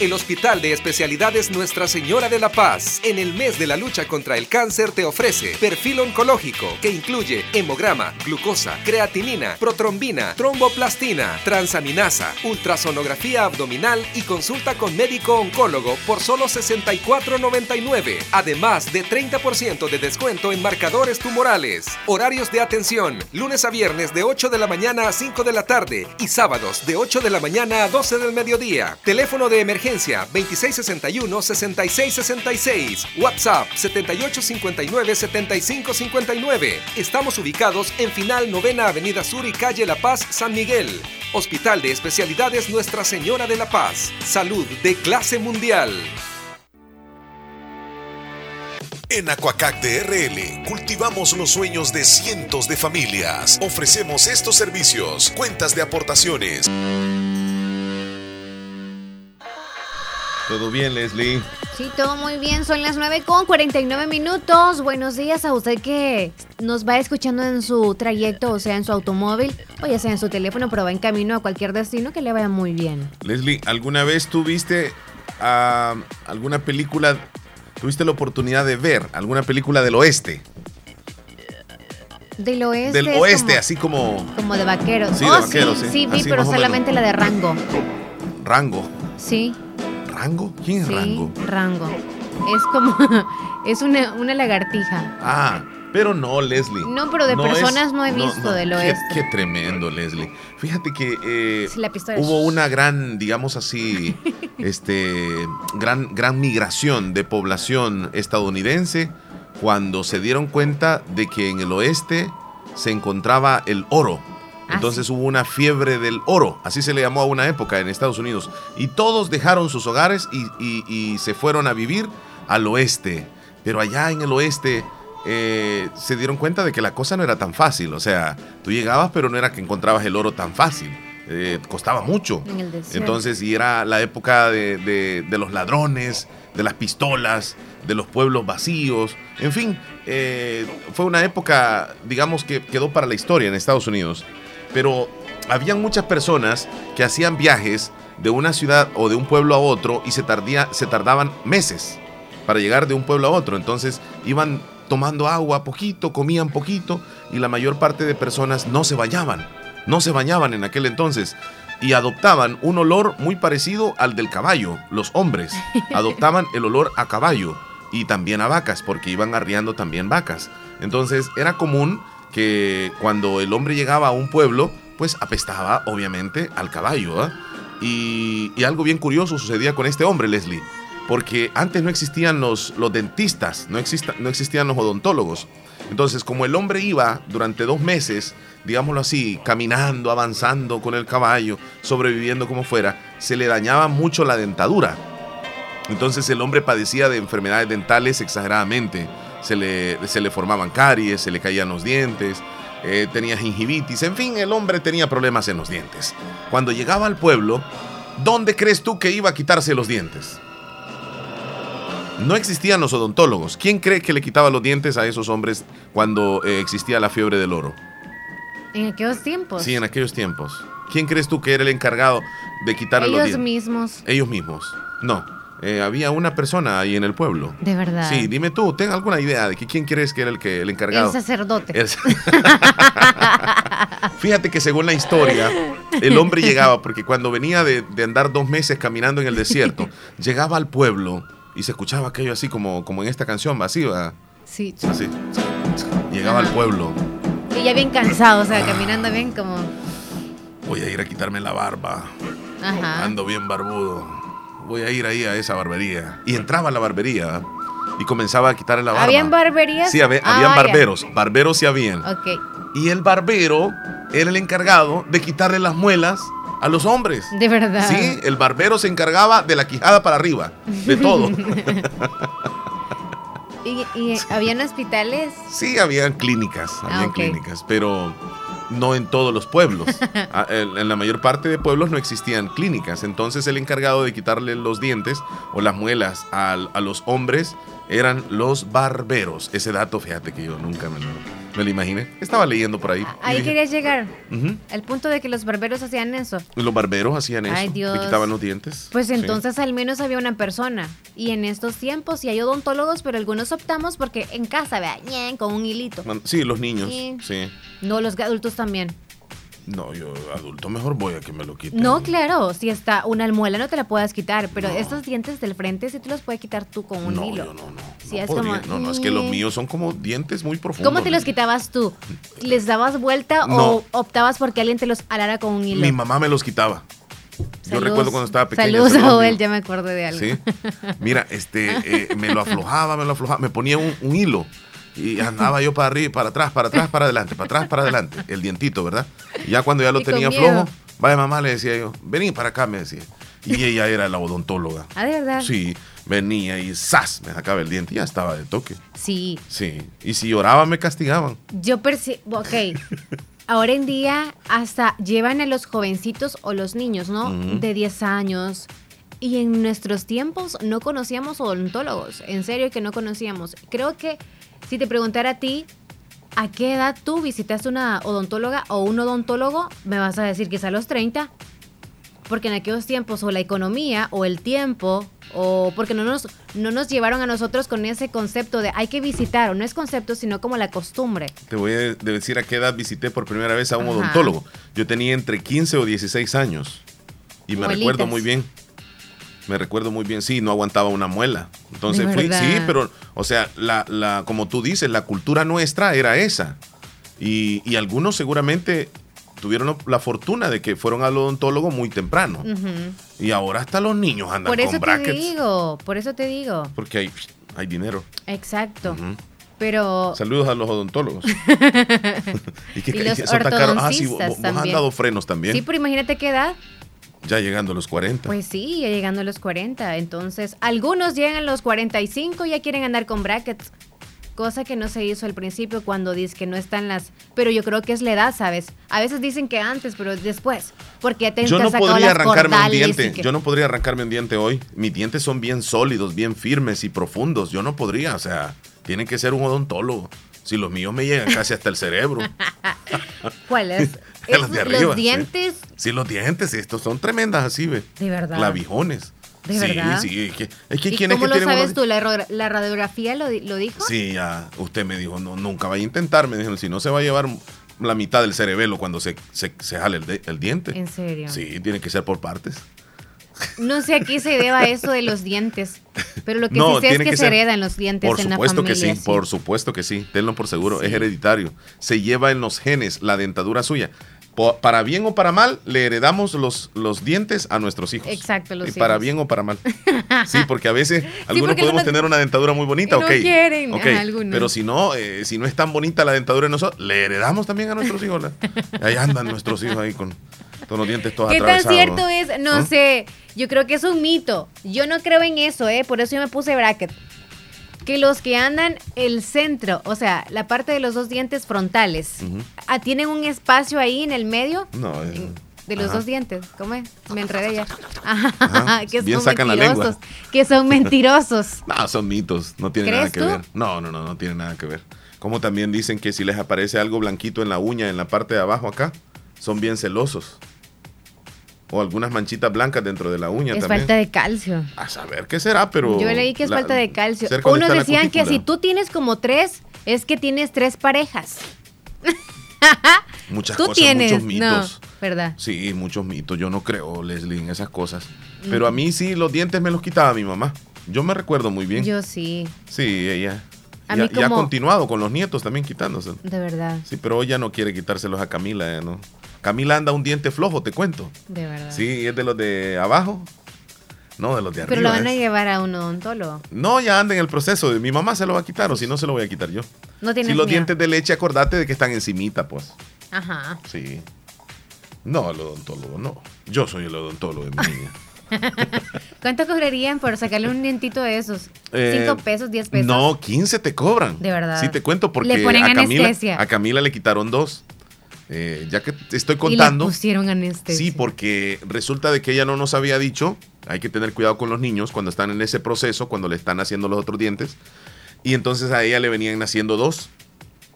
el Hospital de Especialidades Nuestra Señora de la Paz, en el mes de la lucha contra el cáncer, te ofrece perfil oncológico que incluye hemograma, glucosa, creatinina, protrombina, tromboplastina, transaminasa, ultrasonografía abdominal y consulta con médico oncólogo por solo 64.99, además de 30% de descuento en marcadores tumorales. Horarios de atención, lunes a viernes de 8 de la mañana a 5 de la tarde y sábados de 8 de la mañana a 12 del mediodía. Teléfono de emergencia 2661-6666. WhatsApp 7859-7559. Estamos ubicados en Final Novena Avenida Sur y Calle La Paz, San Miguel. Hospital de Especialidades Nuestra Señora de la Paz. Salud de clase mundial. En Aquacac DRL cultivamos los sueños de cientos de familias. Ofrecemos estos servicios, cuentas de aportaciones. ¿Todo bien, Leslie? Sí, todo muy bien. Son las 9 con 49 minutos. Buenos días a usted que nos va escuchando en su trayecto, o sea, en su automóvil, o ya sea en su teléfono, pero va en camino a cualquier destino que le vaya muy bien. Leslie, ¿alguna vez tuviste ah, alguna película, tuviste la oportunidad de ver alguna película del oeste? Del oeste. Del oeste, así como. Como de vaqueros. Sí, de oh, vaqueros, sí. Sí, vi, pero solamente la de Rango. Rango. Sí. ¿Rango? ¿Quién es Rango? Rango. Es como. es una, una, lagartija. Ah, pero no, Leslie. No, pero de personas no he visto de lo qué, Qué tremendo, Leslie. Fíjate que eh, hubo una gran, digamos así, este, gran, gran migración de población estadounidense cuando se dieron cuenta de que en el oeste se encontraba el oro Ah, Entonces hubo una fiebre del oro, así se le llamó a una época en Estados Unidos. Y todos dejaron sus hogares y, se fueron a vivir al oeste. Pero allá en el oeste eh, se dieron cuenta de que la cosa no era tan fácil. O sea, tú llegabas, pero no era que encontrabas el oro tan fácil. Eh, costaba mucho. Entonces, y era la época de, los ladrones, de las pistolas, de los pueblos vacíos. En fin, eh, fue una época, digamos, que quedó para la historia en Estados Unidos pero habían muchas personas que hacían viajes de una ciudad o de un pueblo a otro y se, tardía, se tardaban meses para llegar de un pueblo a otro. Entonces iban tomando agua poquito, comían poquito y la mayor parte de personas no se bañaban, no se bañaban en aquel entonces y adoptaban un olor muy parecido al del caballo. Los hombres adoptaban el olor a caballo y también a vacas porque iban arriando también vacas. Entonces era común que cuando el hombre llegaba a un pueblo, pues apestaba obviamente al caballo. ¿ah? Y, algo bien curioso sucedía con este hombre, Leslie, porque antes no existían los, los dentistas, no, no existían los odontólogos. Entonces, como el hombre iba durante dos meses, digámoslo así, caminando, avanzando con el caballo, sobreviviendo como fuera, se le dañaba mucho la dentadura. Entonces el hombre padecía de enfermedades dentales exageradamente se le, se le formaban caries, se le caían los dientes, eh, tenía gingivitis, en fin, el hombre tenía problemas en los dientes. Cuando llegaba al pueblo, ¿dónde crees tú que iba a quitarse los dientes? No existían los odontólogos. ¿Quién cree que le quitaba los dientes a esos hombres cuando eh, existía la fiebre del oro? En aquellos tiempos. Sí, en aquellos tiempos. ¿Quién crees tú que era el encargado de quitarle los dientes? Ellos mismos. Ellos mismos. No. Eh, había una persona ahí en el pueblo. De verdad. Sí, dime tú, ¿ten alguna idea de que quién crees que era el que el encargado? El sacerdote. Fíjate que según la historia, el hombre llegaba, porque cuando venía de, andar dos meses caminando en el desierto, llegaba al pueblo y se escuchaba aquello así como, como en esta canción vacía. Sí. Así. Llegaba al pueblo. Y ya bien cansado, o sea, caminando bien como... Voy a ir a quitarme la barba. Ajá. Ando bien barbudo voy a ir ahí a esa barbería. Y entraba a la barbería y comenzaba a quitarle la barba. ¿Habían barberías? Sí, había, habían ah, barberos. Barberos sí habían. Ok. Y el barbero era el encargado de quitarle las muelas a los hombres. De verdad. Sí, el barbero se encargaba de la quijada para arriba, de todo. ¿Y, habían hospitales? Sí, habían clínicas, ah, habían clínicas, pero no en todos los pueblos. Ah, en la mayor parte de pueblos no existían clínicas. Entonces el encargado de quitarle los dientes o las muelas a, los hombres eran los barberos. Ese dato, fíjate que yo nunca me lo, me lo imaginé. Estaba leyendo por ahí. Ahí quería llegar. El punto de que los barberos hacían eso. Los barberos hacían eso. Ay, Dios. Le quitaban los dientes. Pues entonces al menos había una persona. Y en estos tiempos sí hay odontólogos, pero algunos optamos porque en casa, vea, con un hilito. Sí, los niños. sí. No, los adultos también. No, yo adulto mejor voy a que me lo quiten. No, claro, si está una almuela no te la puedas quitar, pero estos dientes del frente sí te los puedes quitar tú con un no, hilo. Yo no, no. Sí, es como, no, no, es que los míos son como dientes muy profundos. ¿Cómo te los quitabas tú? ¿Les dabas vuelta o optabas porque alguien te los alara con un hilo? Mi mamá me los quitaba. yo recuerdo cuando estaba pequeño. Saludos a Joel, ya me acuerdo de algo. Sí. Mira, este, eh, me lo aflojaba, me lo aflojaba, me ponía un hilo y andaba yo para arriba, para atrás, para atrás, para adelante, para atrás, para adelante, el dientito, ¿verdad? Y ya cuando ya lo tenía flojo, vaya mamá, le decía yo, vení para acá, me decía. Y ella era la odontóloga. ¿Ah, de verdad? Sí, venía y ¡zas! Me sacaba el diente y ya estaba de toque. Sí. Sí. Y si lloraba, me castigaban. Yo percibo, ok. Ahora en día hasta llevan a los jovencitos o los niños, ¿no? De 10 años, y en nuestros tiempos no conocíamos odontólogos, en serio que no conocíamos. Creo que si te preguntara a ti, ¿a qué edad tú visitaste una odontóloga o un odontólogo? Me vas a decir que es a los 30. Porque en aquellos tiempos o la economía o el tiempo o porque no nos, no nos llevaron a nosotros con ese concepto de hay que visitar, o no es concepto, sino como la costumbre. Te voy a decir a qué edad visité por primera vez a un odontólogo. Yo tenía entre 15 o 16 años y me recuerdo muy bien. Me recuerdo muy bien, sí, no aguantaba una muela. Entonces fui, sí, pero, o sea, la, la, como tú dices, la cultura nuestra era esa. Y, y algunos seguramente tuvieron la fortuna de que fueron al odontólogo muy temprano. Y ahora hasta los niños andan por eso con brackets. Te digo, por eso te digo. Porque hay, hay dinero. Exacto. Pero... Saludos a los odontólogos. y, que, los Ah, sí, vos, han dado frenos también. Sí, pero imagínate qué edad. Ya llegando a los 40. Pues sí, ya llegando a los 40. Entonces, algunos llegan a los 45 y ya quieren andar con brackets. Cosa que no se hizo al principio cuando dice que no están las... Pero yo creo que es la edad, ¿sabes? A veces dicen que antes, pero después. Porque ya te Yo no podría arrancarme un diente. Yo no podría arrancarme un diente hoy. Mis dientes son bien sólidos, bien firmes y profundos. Yo no podría, o sea, tiene que ser un odontólogo. Si los míos me llegan casi hasta el cerebro. ¿Cuáles? los dientes. Sí. los dientes, estos son tremendas así, ve. De verdad. Clavijones. ¿De verdad? Sí, es que, ¿Y cómo lo sabes tú? ¿La, radiografía lo, dijo? Sí, ya, usted me dijo, no, nunca vaya a intentar, me dijo, si no se va a llevar la mitad del cerebelo cuando se, se, jale el, el, diente. ¿En serio? Sí, tiene que ser por partes. No sé a qué se deba eso de los dientes, pero lo que sí sé es que, se hereda en los dientes por en la familia. que sí, por supuesto que sí, tenlo por seguro, es hereditario. Se lleva en los genes la dentadura suya para bien o para mal, le heredamos los, los dientes a nuestros hijos. Exacto, los y Para bien o para mal. Sí, porque a veces algunos podemos tener una dentadura muy bonita, no quieren, Pero si no, eh, si no es tan bonita la dentadura de nosotros, le heredamos también a nuestros hijos. Ahí andan nuestros hijos ahí con, los dientes todos ¿Qué tan cierto es? No sé. Yo creo que es un mito. Yo no creo en eso, ¿eh? Por eso yo me puse bracket que los que andan el centro, o sea, la parte de los dos dientes frontales, ah, ¿tienen un espacio ahí en el medio? No, de los dos dientes, ¿cómo es? Me enredé ya. que son mentirosos. Que son mentirosos. no, son mitos, no tienen nada que ver. No, no, no, no tiene nada que ver. Como también dicen que si les aparece algo blanquito en la uña, en la parte de abajo acá, son bien celosos o algunas manchitas blancas dentro de la uña es también. falta de calcio. A saber qué será, pero. Yo leí que es falta de calcio. Unos decían que si tú tienes como tres, es que tienes tres parejas. Muchas tú cosas, tienes, muchos mitos. ¿verdad? Sí, muchos mitos. Yo no creo, Leslie, en esas cosas. Pero a mí sí, los dientes me los quitaba mi mamá. Yo me recuerdo muy bien. Yo sí. Sí, ella. y, ha continuado con los nietos también quitándose. De verdad. Sí, pero hoy ya no quiere quitárselos a Camila, ¿no? Camila anda un diente flojo, te cuento. De verdad. Sí, es de los de abajo. No, de los de arriba. Pero lo van a llevar a un odontólogo. No, ya anda en el proceso. Mi mamá se lo va a quitar o si no se lo voy a quitar yo. No Si los dientes de leche, acordate de que están encimita, pues. Ajá. Sí. No, el odontólogo, no. Yo soy el odontólogo de mi niña. ¿Cuánto cobrarían por sacarle un dientito de esos? Eh, ¿Cinco pesos, diez pesos? No, 15 te cobran. De verdad. Sí, te cuento porque le ponen a, Camila, anestesia. a Camila le quitaron dos. Eh, ya que te estoy contando. Y le pusieron anestesia. Sí, porque resulta de que ella no nos había dicho. Hay que tener cuidado con los niños cuando están en ese proceso, cuando le están haciendo los otros dientes. Y entonces a ella le venían naciendo dos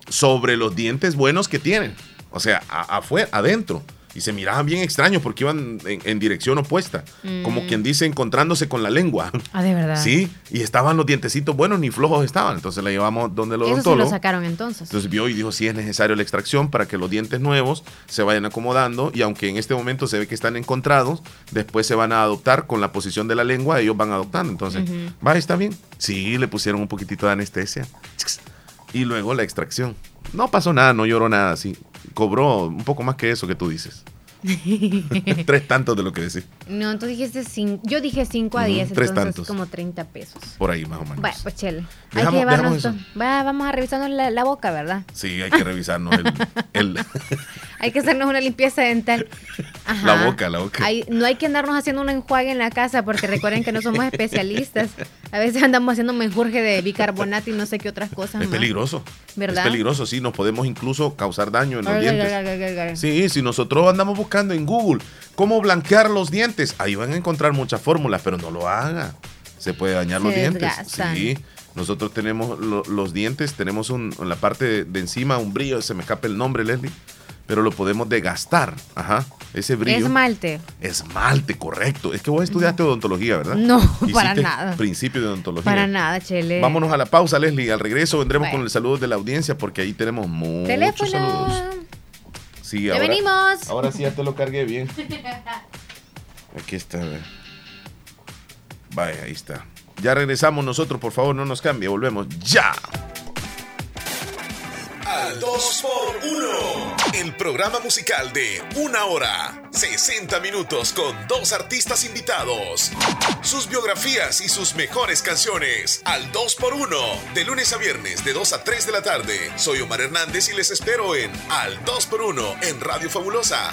sobre los dientes buenos que tienen. O sea, afuera, adentro y se miraban bien extraños porque iban en, dirección opuesta, como mm. quien dice encontrándose con la lengua. Ah, de verdad. Sí, y estaban los dientecitos buenos ni flojos estaban, entonces la llevamos donde los Eso lo sacaron entonces. Entonces vio y dijo si es necesario la extracción para que los dientes nuevos se vayan acomodando y aunque en este momento se ve que están encontrados, después se van a adoptar con la posición de la lengua, ellos van adoptando, entonces, ¿va? ¿Está bien? Sí, le pusieron un poquitito de anestesia y luego la extracción. No pasó nada, no lloró nada, sí cobró un poco más que eso que tú dices. tres tantos de lo que decís. No, tú dijiste cinco. Yo dije 5 a 10, tres entonces tantos. como 30 pesos. Por ahí más o menos. Bueno, pues chele. hay que llevarnos. Va, vamos a revisarnos la, boca, ¿verdad? Sí, hay que revisarnos el. hay que hacernos una limpieza dental. La boca, la boca. no hay que andarnos haciendo un enjuague en la casa porque recuerden que no somos especialistas. A veces andamos haciendo menjurje de bicarbonato y no sé qué otras cosas. Es peligroso. ¿Verdad? Es peligroso, sí. Nos podemos incluso causar daño en los dientes. Sí, si nosotros andamos buscando en Google cómo blanquear los dientes, ahí van a encontrar muchas fórmulas, pero no lo haga. Se puede dañar los dientes. Sí. Nosotros tenemos los dientes, tenemos un, en la parte de, encima un brillo, se me escapa el nombre, Leslie pero lo podemos degastar. Ajá, ese brillo. Esmalte. Esmalte, correcto. Es que vos estudiaste odontología, ¿verdad? No, para nada. Principio de odontología. Para nada, Chele. Vámonos a la pausa, Leslie. Al regreso vendremos con el saludo de la audiencia porque ahí tenemos muchos Teléfono. saludos. Sí, ahora, venimos. Ahora sí ya te lo cargué bien. Aquí está. Vaya, ahí está. Ya regresamos nosotros, por favor, no nos cambie. Volvemos ya. Al 2x1. El programa musical de una hora, 60 minutos con dos artistas invitados. Sus biografías y sus mejores canciones al 2x1. De lunes a viernes de 2 a 3 de la tarde. Soy Omar Hernández y les espero en Al 2x1 en Radio Fabulosa.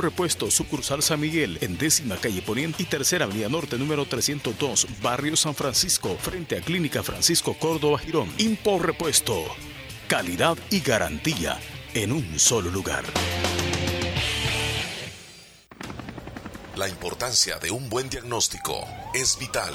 Repuesto, sucursal San Miguel, en décima calle Poniente y tercera avenida norte, número 302, barrio San Francisco, frente a Clínica Francisco Córdoba Girón. Impor Repuesto. Calidad y garantía en un solo lugar. La importancia de un buen diagnóstico es vital.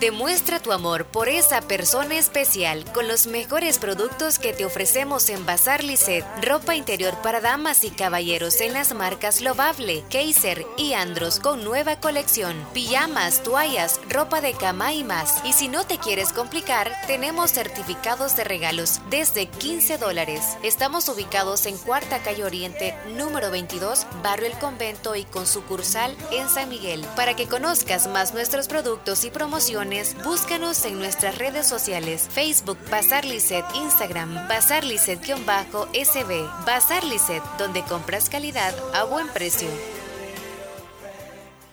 Demuestra tu amor por esa persona especial con los mejores productos que te ofrecemos en Bazar Lisset. Ropa interior para damas y caballeros en las marcas Lovable, Kaiser y Andros con nueva colección. Pijamas, toallas, ropa de cama y más. Y si no te quieres complicar, tenemos certificados de regalos desde 15 dólares. Estamos ubicados en Cuarta Calle Oriente, número 22, Barrio El Convento y con sucursal en San Miguel. Para que conozcas más nuestros productos y promociones, búscanos en nuestras redes sociales, Facebook Bazar Lisset, Instagram Bazar Lisset-SB, Bazar Lisset, donde compras calidad a buen precio.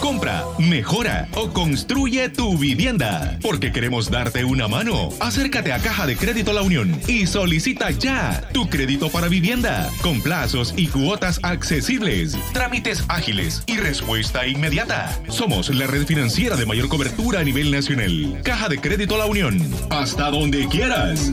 Compra, mejora o construye tu vivienda. Porque queremos darte una mano. Acércate a Caja de Crédito La Unión y solicita ya tu crédito para vivienda. Con plazos y cuotas accesibles. Trámites ágiles y respuesta inmediata. Somos la red financiera de mayor cobertura a nivel nacional. Caja de Crédito La Unión. Hasta donde quieras.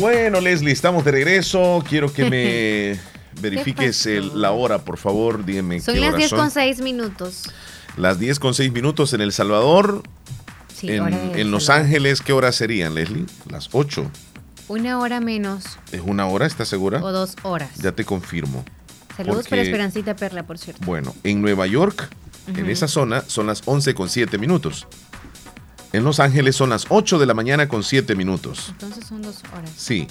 Bueno, Leslie, estamos de regreso. Quiero que me verifiques la hora, por favor. Dígame. Son las 10 con 6 minutos. Las 10 con 6 minutos en El Salvador. Sí, en, en Los Ángeles, ¿qué horas serían, Leslie? Las 8. Una hora menos. ¿Es una hora? ¿Estás segura? O dos horas. Ya te confirmo. Saludos para Esperancita Perla, por cierto. Bueno, en Nueva York, en esa zona, son las 11 con 7 minutos. En Los Ángeles son las 8 de la mañana con 7 minutos. Entonces son dos horas. Sí.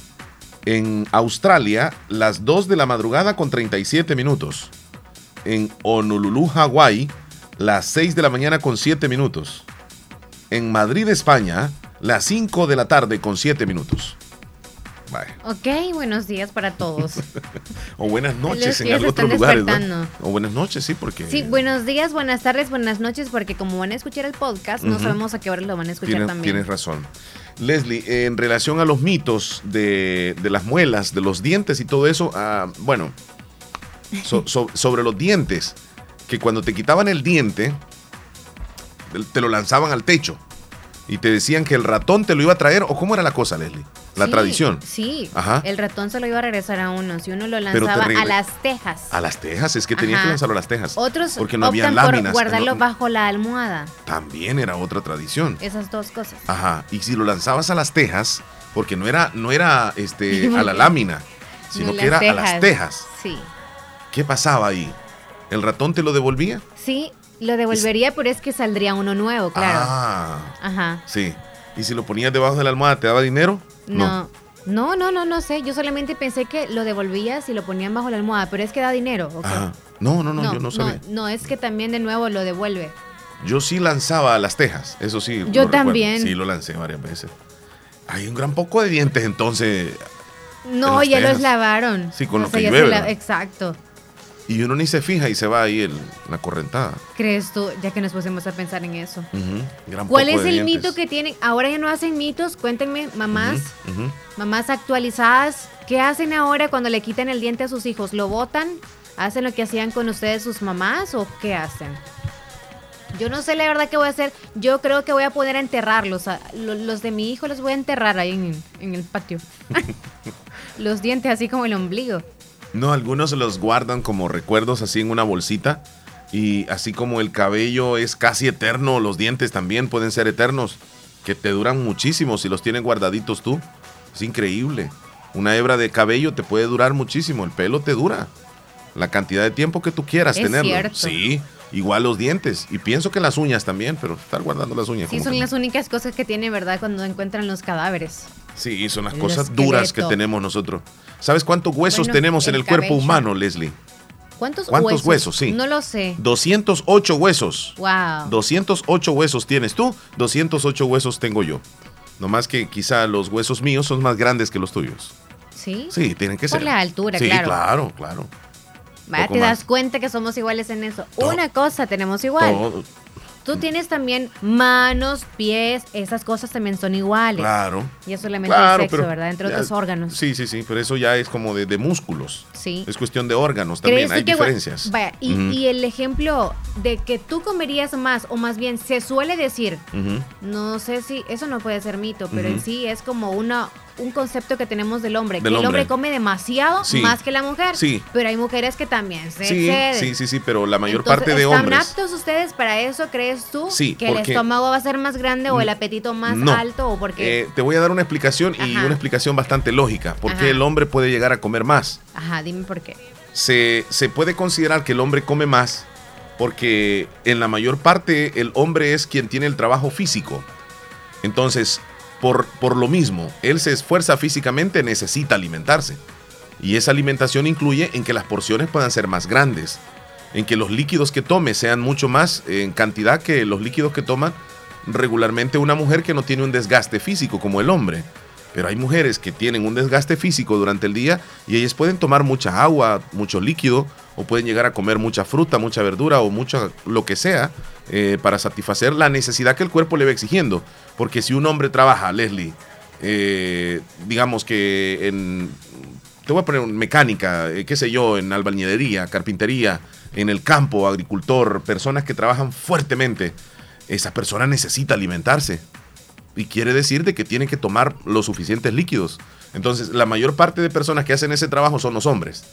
En Australia, las 2 de la madrugada con 37 minutos. En Honolulu, Hawái, las 6 de la mañana con 7 minutos. En Madrid, España, las 5 de la tarde con 7 minutos. Ok, buenos días para todos. o buenas noches en otros lugares. O buenas noches, sí, porque. Sí, buenos días, buenas tardes, buenas noches, porque como van a escuchar el podcast, no sabemos a qué hora lo van a escuchar también. Tienes razón. Leslie, en relación a los mitos de, las muelas, de los dientes y todo eso, ah, bueno, sobre los dientes, que cuando te quitaban el diente, te lo lanzaban al techo y te decían que el ratón te lo iba a traer, o cómo era la cosa, Leslie? La tradición. Sí, Ajá. el ratón se lo iba a regresar a uno, si uno lo lanzaba a las tejas. A las tejas, es que tenía que lanzarlo a las tejas. Otros porque no había láminas. por guardarlo bajo la almohada. También era otra tradición. Esas dos cosas. Ajá, y si lo lanzabas a las tejas, porque no era, no era este, a la lámina, sino que era a las tejas. Sí. ¿Qué pasaba ahí? ¿El ratón te lo devolvía? Sí, lo devolvería, pero es que saldría uno nuevo, claro. Ah. Ajá. Sí. ¿Y si lo ponías debajo de la almohada, te daba dinero? No. No, no, no, no sé. Yo solamente pensé que lo devolvías y lo ponían bajo la almohada, pero es que da dinero. No, no, no, yo no sabía. No, es que también de nuevo lo devuelve. Yo sí lanzaba las tejas, eso sí. Yo también. Sí, lo lancé varias veces. Hay un gran poco de dientes entonces. No, ya los lavaron. Sí, con lo que llueve. Exacto. Y uno ni se fija y se va ahí el, la correntada. ¿Crees tú, ya que nos pusimos a pensar en eso? ¿Cuál es el mito que tienen? Ahora ya no hacen mitos. Cuéntenme, mamás, mamás actualizadas, ¿qué hacen ahora cuando le quitan el diente a sus hijos? ¿Lo botan? ¿Hacen lo que hacían con ustedes sus mamás o qué hacen? Yo no sé la verdad qué voy a hacer. Yo creo que voy a poder enterrarlos. Los de mi hijo los voy a enterrar ahí en, en el patio. los dientes así como el ombligo. No, algunos los guardan como recuerdos así en una bolsita. Y así como el cabello es casi eterno, los dientes también pueden ser eternos, que te duran muchísimo si los tienes guardaditos tú. Es increíble. Una hebra de cabello te puede durar muchísimo, el pelo te dura. La cantidad de tiempo que tú quieras es tenerlo. Cierto. Sí, igual los dientes. Y pienso que las uñas también, pero estar guardando las uñas. Sí, son las únicas cosas que tiene, ¿verdad? Cuando encuentran los cadáveres. Sí, son las cosas duras que tenemos nosotros. ¿Sabes cuántos huesos tenemos en el cuerpo humano, Leslie? ¿Cuántos, ¿Cuántos huesos? Sí. No lo sé. 208 huesos. Wow. 208 huesos tienes tú, 208 huesos tengo yo. No más que quizá los huesos míos son más grandes que los tuyos. ¿Sí? Sí, tienen que ser. Por la altura, sí, claro. claro, claro. Vaya, te das cuenta que somos iguales en eso. Una cosa tenemos igual. Tú tienes también manos, pies, esas cosas también son iguales. Claro. Y eso le claro, el sexo, ¿verdad? Entre otros órganos. Sí, sí, sí, pero eso ya es como de, músculos. Sí. Es cuestión de órganos también, hay diferencias. Vaya, y, el ejemplo de que tú comerías más, o más bien se suele decir, no sé si, eso no puede ser mito, pero en sí es como una un concepto que tenemos del hombre, que el hombre come demasiado más que la mujer. Sí. Pero hay mujeres que también se sí, Sí, sí, sí, pero la mayor parte de hombres. ¿Están aptos ustedes para eso? ¿Crees tú? Sí. Que el estómago va a ser más grande o el apetito más alto o porque. Eh, te voy a dar una explicación y una explicación bastante lógica. ¿Por qué el hombre puede llegar a comer más? Ajá, por qué. Se, puede considerar que el hombre come más porque en la mayor parte el hombre es quien tiene el trabajo físico. Entonces, por, lo mismo, él se esfuerza físicamente, necesita alimentarse. Y esa alimentación incluye en que las porciones puedan ser más grandes, en que los líquidos que tome sean mucho más en cantidad que los líquidos que toma regularmente una mujer que no tiene un desgaste físico como el hombre. Pero hay mujeres que tienen un desgaste físico durante el día y ellas pueden tomar mucha agua, mucho líquido, o pueden llegar a comer mucha fruta, mucha verdura o mucho lo que sea eh, para satisfacer la necesidad que el cuerpo le va exigiendo. Porque si un hombre trabaja, Leslie, eh, digamos que en, te voy a poner mecánica, eh, qué sé yo, en albañilería, carpintería, en el campo, agricultor, personas que trabajan fuertemente, esa persona necesita alimentarse. Y quiere decir de que tiene que tomar los suficientes líquidos. Entonces, la mayor parte de personas que hacen ese trabajo son los hombres.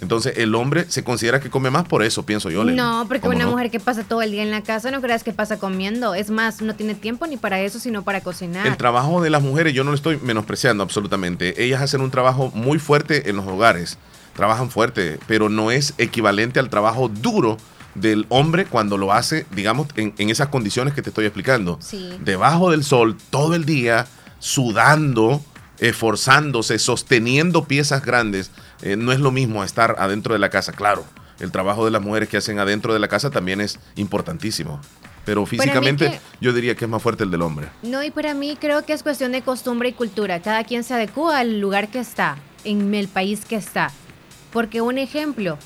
Entonces, el hombre se considera que come más por eso, pienso yo. No, porque una mujer que pasa todo el día en la casa, no creas que pasa comiendo. Es más, no tiene tiempo ni para eso, sino para cocinar. El trabajo de las mujeres, yo no lo estoy menospreciando absolutamente. Ellas hacen un trabajo muy fuerte en los hogares. Trabajan fuerte, pero no es equivalente al trabajo duro del hombre cuando lo hace, digamos, en, esas condiciones que te estoy explicando. Debajo del sol, todo el día, sudando, esforzándose, sosteniendo piezas grandes eh, no es lo mismo estar adentro de la casa, claro. El trabajo de las mujeres que hacen adentro de la casa también es importantísimo. Pero físicamente yo diría que es más fuerte el del hombre. No, y para mí creo que es cuestión de costumbre y cultura. Cada quien se adecua al lugar que está, en el país que está. Porque un ejemplo,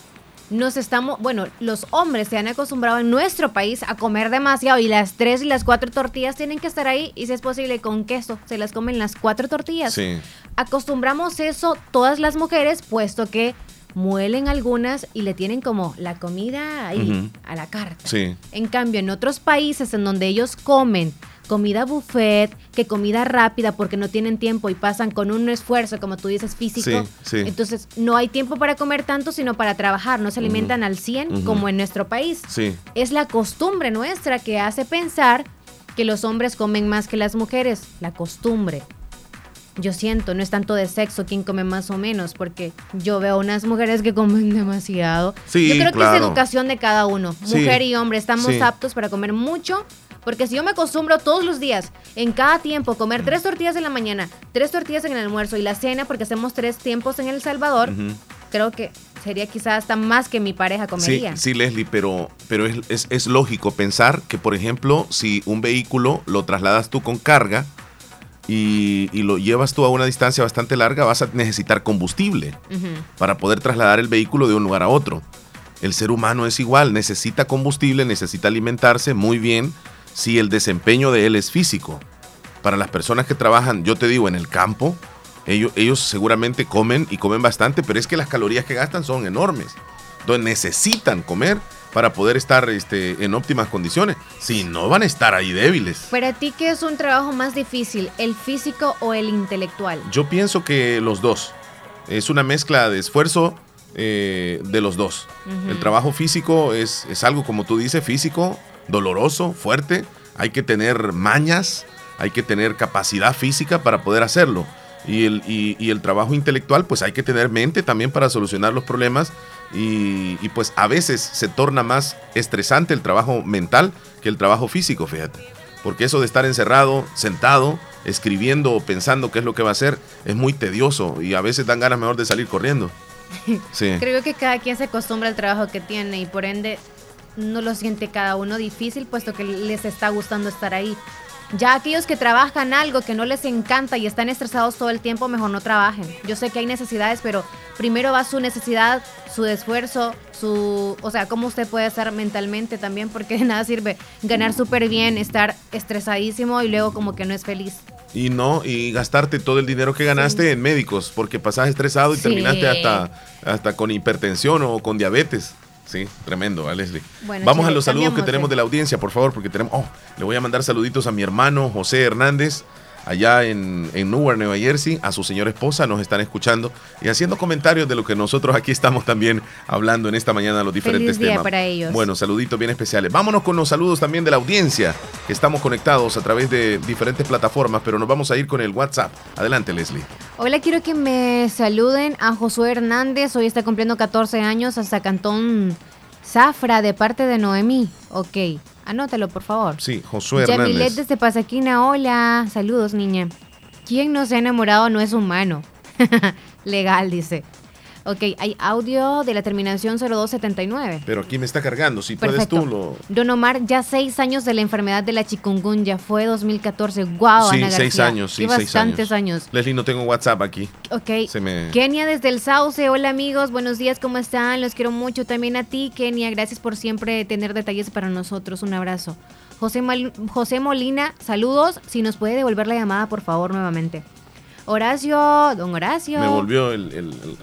nos estamos, bueno, los hombres se han acostumbrado en nuestro país a comer demasiado y las tres y las cuatro tortillas tienen que estar ahí y si es posible con queso, se las comen las cuatro tortillas. Sí. Acostumbramos eso todas las mujeres, puesto que muelen algunas y le tienen como la comida ahí, a la carta. Sí. En cambio, en otros países en donde ellos comen comida buffet, que comida rápida porque no tienen tiempo y pasan con un esfuerzo, como tú dices, físico. Entonces, no hay tiempo para comer tanto, sino para trabajar. No se alimentan al 100 como en nuestro país. Es la costumbre nuestra que hace pensar que los hombres comen más que las mujeres. La costumbre. Yo siento, no es tanto de sexo quien come más o menos, porque yo veo unas mujeres que comen demasiado. yo creo que es educación de cada uno. Mujer y hombre, estamos aptos para comer mucho porque si yo me acostumbro todos los días, en cada tiempo, comer tres tortillas en la mañana, tres tortillas en el almuerzo y la cena, porque hacemos tres tiempos en El Salvador, creo que sería quizás hasta más que mi pareja comería. Sí, Leslie, pero, pero es, es, lógico pensar que, por ejemplo, si un vehículo lo trasladas tú con carga y, y, lo llevas tú a una distancia bastante larga, vas a necesitar combustible para poder trasladar el vehículo de un lugar a otro. El ser humano es igual, necesita combustible, necesita alimentarse muy bien si el desempeño de él es físico. Para las personas que trabajan, yo te digo, en el campo, ellos, ellos seguramente comen y comen bastante, pero es que las calorías que gastan son enormes. Entonces necesitan comer para poder estar este, en óptimas condiciones. Si no, van a estar ahí débiles. Para ti, ¿qué es un trabajo más difícil, el físico o el intelectual? Yo pienso que los dos. Es una mezcla de esfuerzo eh, de los dos. El trabajo físico es, es algo, como tú dices, físico, doloroso, fuerte, hay que tener mañas, hay que tener capacidad física para poder hacerlo. Y el, y, el trabajo intelectual, pues hay que tener mente también para solucionar los problemas. Y, pues a veces se torna más estresante el trabajo mental que el trabajo físico, fíjate. Porque eso de estar encerrado, sentado, escribiendo o pensando qué es lo que va a hacer, es muy tedioso y a veces dan ganas mejor de salir corriendo. Sí. Creo que cada quien se acostumbra al trabajo que tiene y por ende no lo siente cada uno difícil, puesto que les está gustando estar ahí. Ya aquellos que trabajan algo que no les encanta y están estresados todo el tiempo, mejor no trabajen. Yo sé que hay necesidades, pero primero va su necesidad, su esfuerzo, su, o sea, cómo usted puede estar mentalmente también, porque de nada sirve ganar súper bien, estar estresadísimo y luego como que no es feliz. Y no, y gastarte todo el dinero que ganaste en médicos, porque pasas estresado y terminaste hasta, hasta con hipertensión o con diabetes. Sí, tremendo, Leslie. Vamos a los saludos que tenemos de la audiencia, por favor, porque tenemos. Oh, le voy a mandar saluditos a mi hermano José Hernández, allá en, en Newark, Nueva Jersey, a su señora esposa, nos están escuchando y haciendo comentarios de lo que nosotros aquí estamos también hablando en esta mañana, los diferentes Feliz día temas. para ellos. Bueno, saluditos bien especiales. Vámonos con los saludos también de la audiencia, que estamos conectados a través de diferentes plataformas, pero nos vamos a ir con el WhatsApp. Adelante, Leslie. Hola, quiero que me saluden a Josué Hernández, hoy está cumpliendo 14 años hasta Cantón Zafra de parte de Noemí. Ok. Anótalo, por favor. Sí, Josué Hernández. Yamilet desde Pasaquina, hola. Saludos, niña. ¿Quién no se ha enamorado no es humano? Legal, dice. Ok, hay audio de la terminación 0279. Pero aquí me está cargando, si puedes tú lo... Don Omar, ya seis años de la enfermedad de la chikungunya, fue 2014. Guau, sí, Ana seis García. años, sí, seis bastantes años. años. Leslie, no tengo WhatsApp aquí. Ok. Se me... Kenia desde el Sauce, hola amigos, buenos días, ¿cómo están? Los quiero mucho. También a ti, Kenia, gracias por siempre tener detalles para nosotros. Un abrazo. José, Mal- José Molina, saludos. Si nos puede devolver la llamada, por favor, nuevamente. Horacio, don Horacio. Me volvió el- el- el...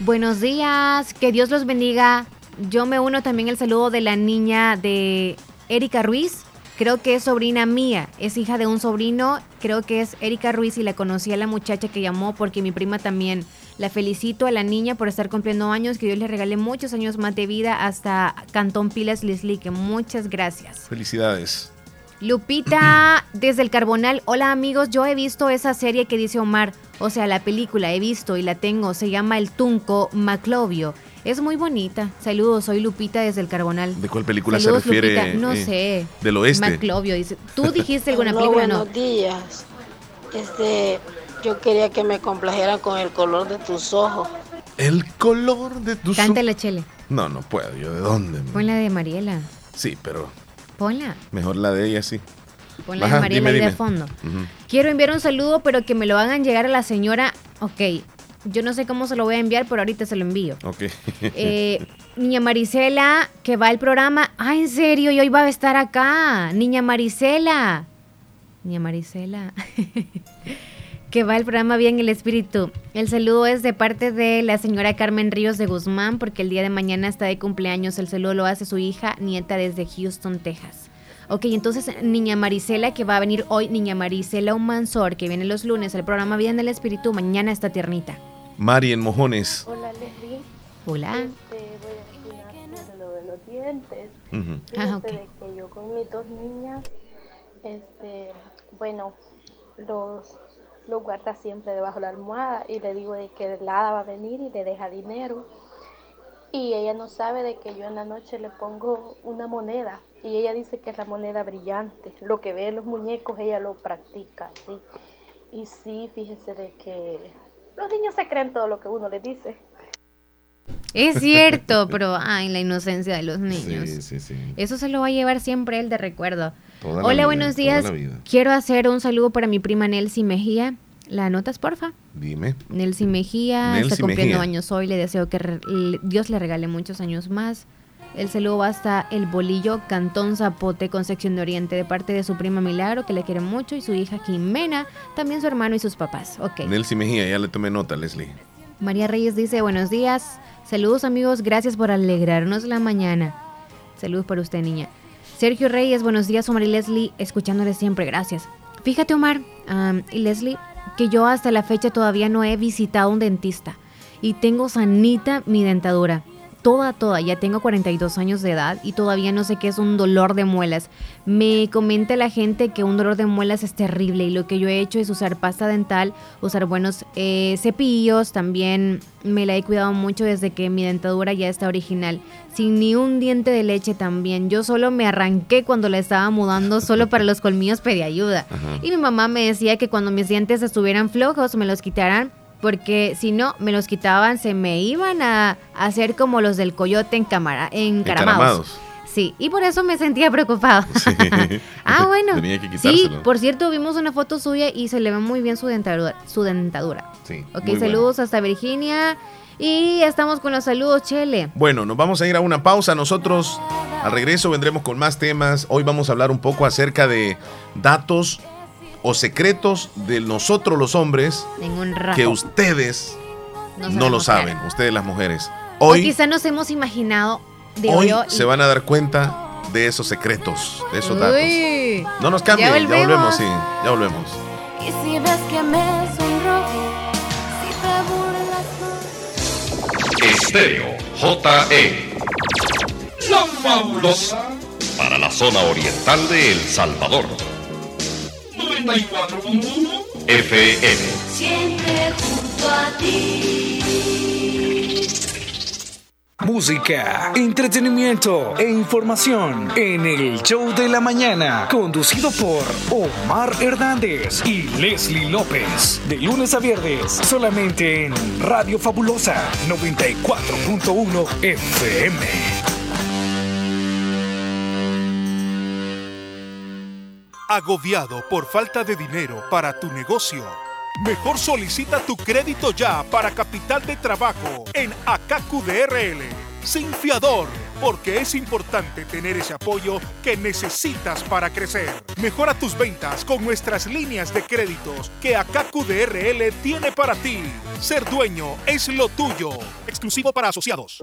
Buenos días, que Dios los bendiga. Yo me uno también al saludo de la niña de Erika Ruiz. Creo que es sobrina mía, es hija de un sobrino, creo que es Erika Ruiz y la conocí a la muchacha que llamó porque mi prima también. La felicito a la niña por estar cumpliendo años, que Dios le regale muchos años más de vida hasta Cantón Pilas Leslie, que muchas gracias. Felicidades. Lupita, desde el Carbonal. Hola amigos, yo he visto esa serie que dice Omar, o sea, la película he visto y la tengo, se llama El Tunco Maclovio. Es muy bonita. Saludos, soy Lupita desde el Carbonal. ¿De cuál película Saludos, se refiere? Lupita. No eh, sé. Del oeste. Maclovio dice. ¿Tú dijiste alguna Aló, película? No. buenos días. Este, yo quería que me complajeran con el color de tus ojos. El color de tus Cántale, Chele. No, no puedo. ¿Yo de dónde? Pon la de Mariela. Sí, pero Ponla. mejor la de ella, sí. Pon la Ajá, de Mariela dime, ahí de fondo. Quiero enviar un saludo, pero que me lo hagan llegar a la señora. Ok. Yo no sé cómo se lo voy a enviar, pero ahorita se lo envío. Ok. Eh, Niña Marisela, que va al programa. Ah, en serio, y hoy va a estar acá. Niña Marisela. Niña Marisela. que va al programa Bien el Espíritu. El saludo es de parte de la señora Carmen Ríos de Guzmán, porque el día de mañana está de cumpleaños. El saludo lo hace su hija, nieta desde Houston, Texas. Ok, entonces Niña Marisela, que va a venir hoy, Niña Marisela Humansor, que viene los lunes al programa Bien el Espíritu, mañana está tiernita. Mari en Mojones. Hola, Leslie. Hola. Este, voy a lo de los dientes. Ah, ok. de que yo con mis dos niñas, este, bueno, los, los guarda siempre debajo de la almohada y le digo de que la hada va a venir y le deja dinero. Y ella no sabe de que yo en la noche le pongo una moneda y ella dice que es la moneda brillante. Lo que ve en los muñecos ella lo practica, ¿sí? Y sí, fíjese de que los niños se creen todo lo que uno les dice. Es cierto, pero ay, la inocencia de los niños. Sí, sí, sí. Eso se lo va a llevar siempre él de recuerdo. Toda Hola, vida, buenos días. Quiero hacer un saludo para mi prima Nelcy Mejía. ¿La anotas, porfa? Dime. Nelcy Mejía Nelcy está cumpliendo Mejía. años hoy. Le deseo que re- Dios le regale muchos años más. El saludo va hasta el Bolillo Cantón Zapote, Concepción de Oriente, de parte de su prima Milagro, que le quiere mucho, y su hija Jimena, también su hermano y sus papás. Ok. Nelcy Mejía, ya le tomé nota, Leslie. María Reyes dice, buenos días, saludos amigos, gracias por alegrarnos la mañana. Saludos para usted, niña. Sergio Reyes, buenos días, Omar y Leslie, escuchándole siempre, gracias. Fíjate, Omar am, y Leslie, que yo hasta la fecha todavía no he visitado un dentista y tengo sanita mi dentadura. Toda, toda, ya tengo 42 años de edad y todavía no sé qué es un dolor de muelas. Me comenta la gente que un dolor de muelas es terrible y lo que yo he hecho es usar pasta dental, usar buenos eh, cepillos, también me la he cuidado mucho desde que mi dentadura ya está original, sin ni un diente de leche también. Yo solo me arranqué cuando la estaba mudando, solo para los colmillos pedí ayuda. Ajá. Y mi mamá me decía que cuando mis dientes estuvieran flojos me los quitaran porque si no me los quitaban se me iban a hacer como los del coyote en cámara, encaramados. Sí, y por eso me sentía preocupado. ah, bueno. Tenía que sí, por cierto, vimos una foto suya y se le ve muy bien su dentadura. Su dentadura. Sí. Ok, saludos hasta Virginia. Y estamos con los saludos, Chele. Bueno, nos vamos a ir a una pausa. Nosotros al regreso vendremos con más temas. Hoy vamos a hablar un poco acerca de datos o secretos de nosotros los hombres que ustedes no, lo saben, ustedes las mujeres. Hoy, o quizá nos hemos imaginado de hoy se van a dar cuenta de esos secretos, de esos datos. No nos cambien, ya volvemos, sí, ya volvemos. Y si ves que me Estéreo JE. La fabulosa para la zona oriental de El Salvador. 94.1 FM. Siempre junto a ti. Música, entretenimiento e información en el show de la mañana, conducido por Omar Hernández y Leslie López, de lunes a viernes, solamente en Radio Fabulosa 94.1 FM. Agobiado por falta de dinero para tu negocio. Mejor solicita tu crédito ya para capital de trabajo en AKQDRL. Sin fiador, porque es importante tener ese apoyo que necesitas para crecer. Mejora tus ventas con nuestras líneas de créditos que AKQDRL tiene para ti. Ser dueño es lo tuyo. Exclusivo para asociados.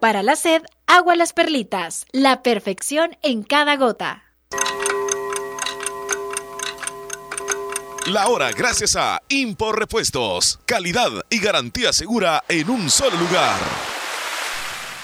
Para la sed, agua las perlitas, la perfección en cada gota. La hora gracias a Impor Repuestos, calidad y garantía segura en un solo lugar.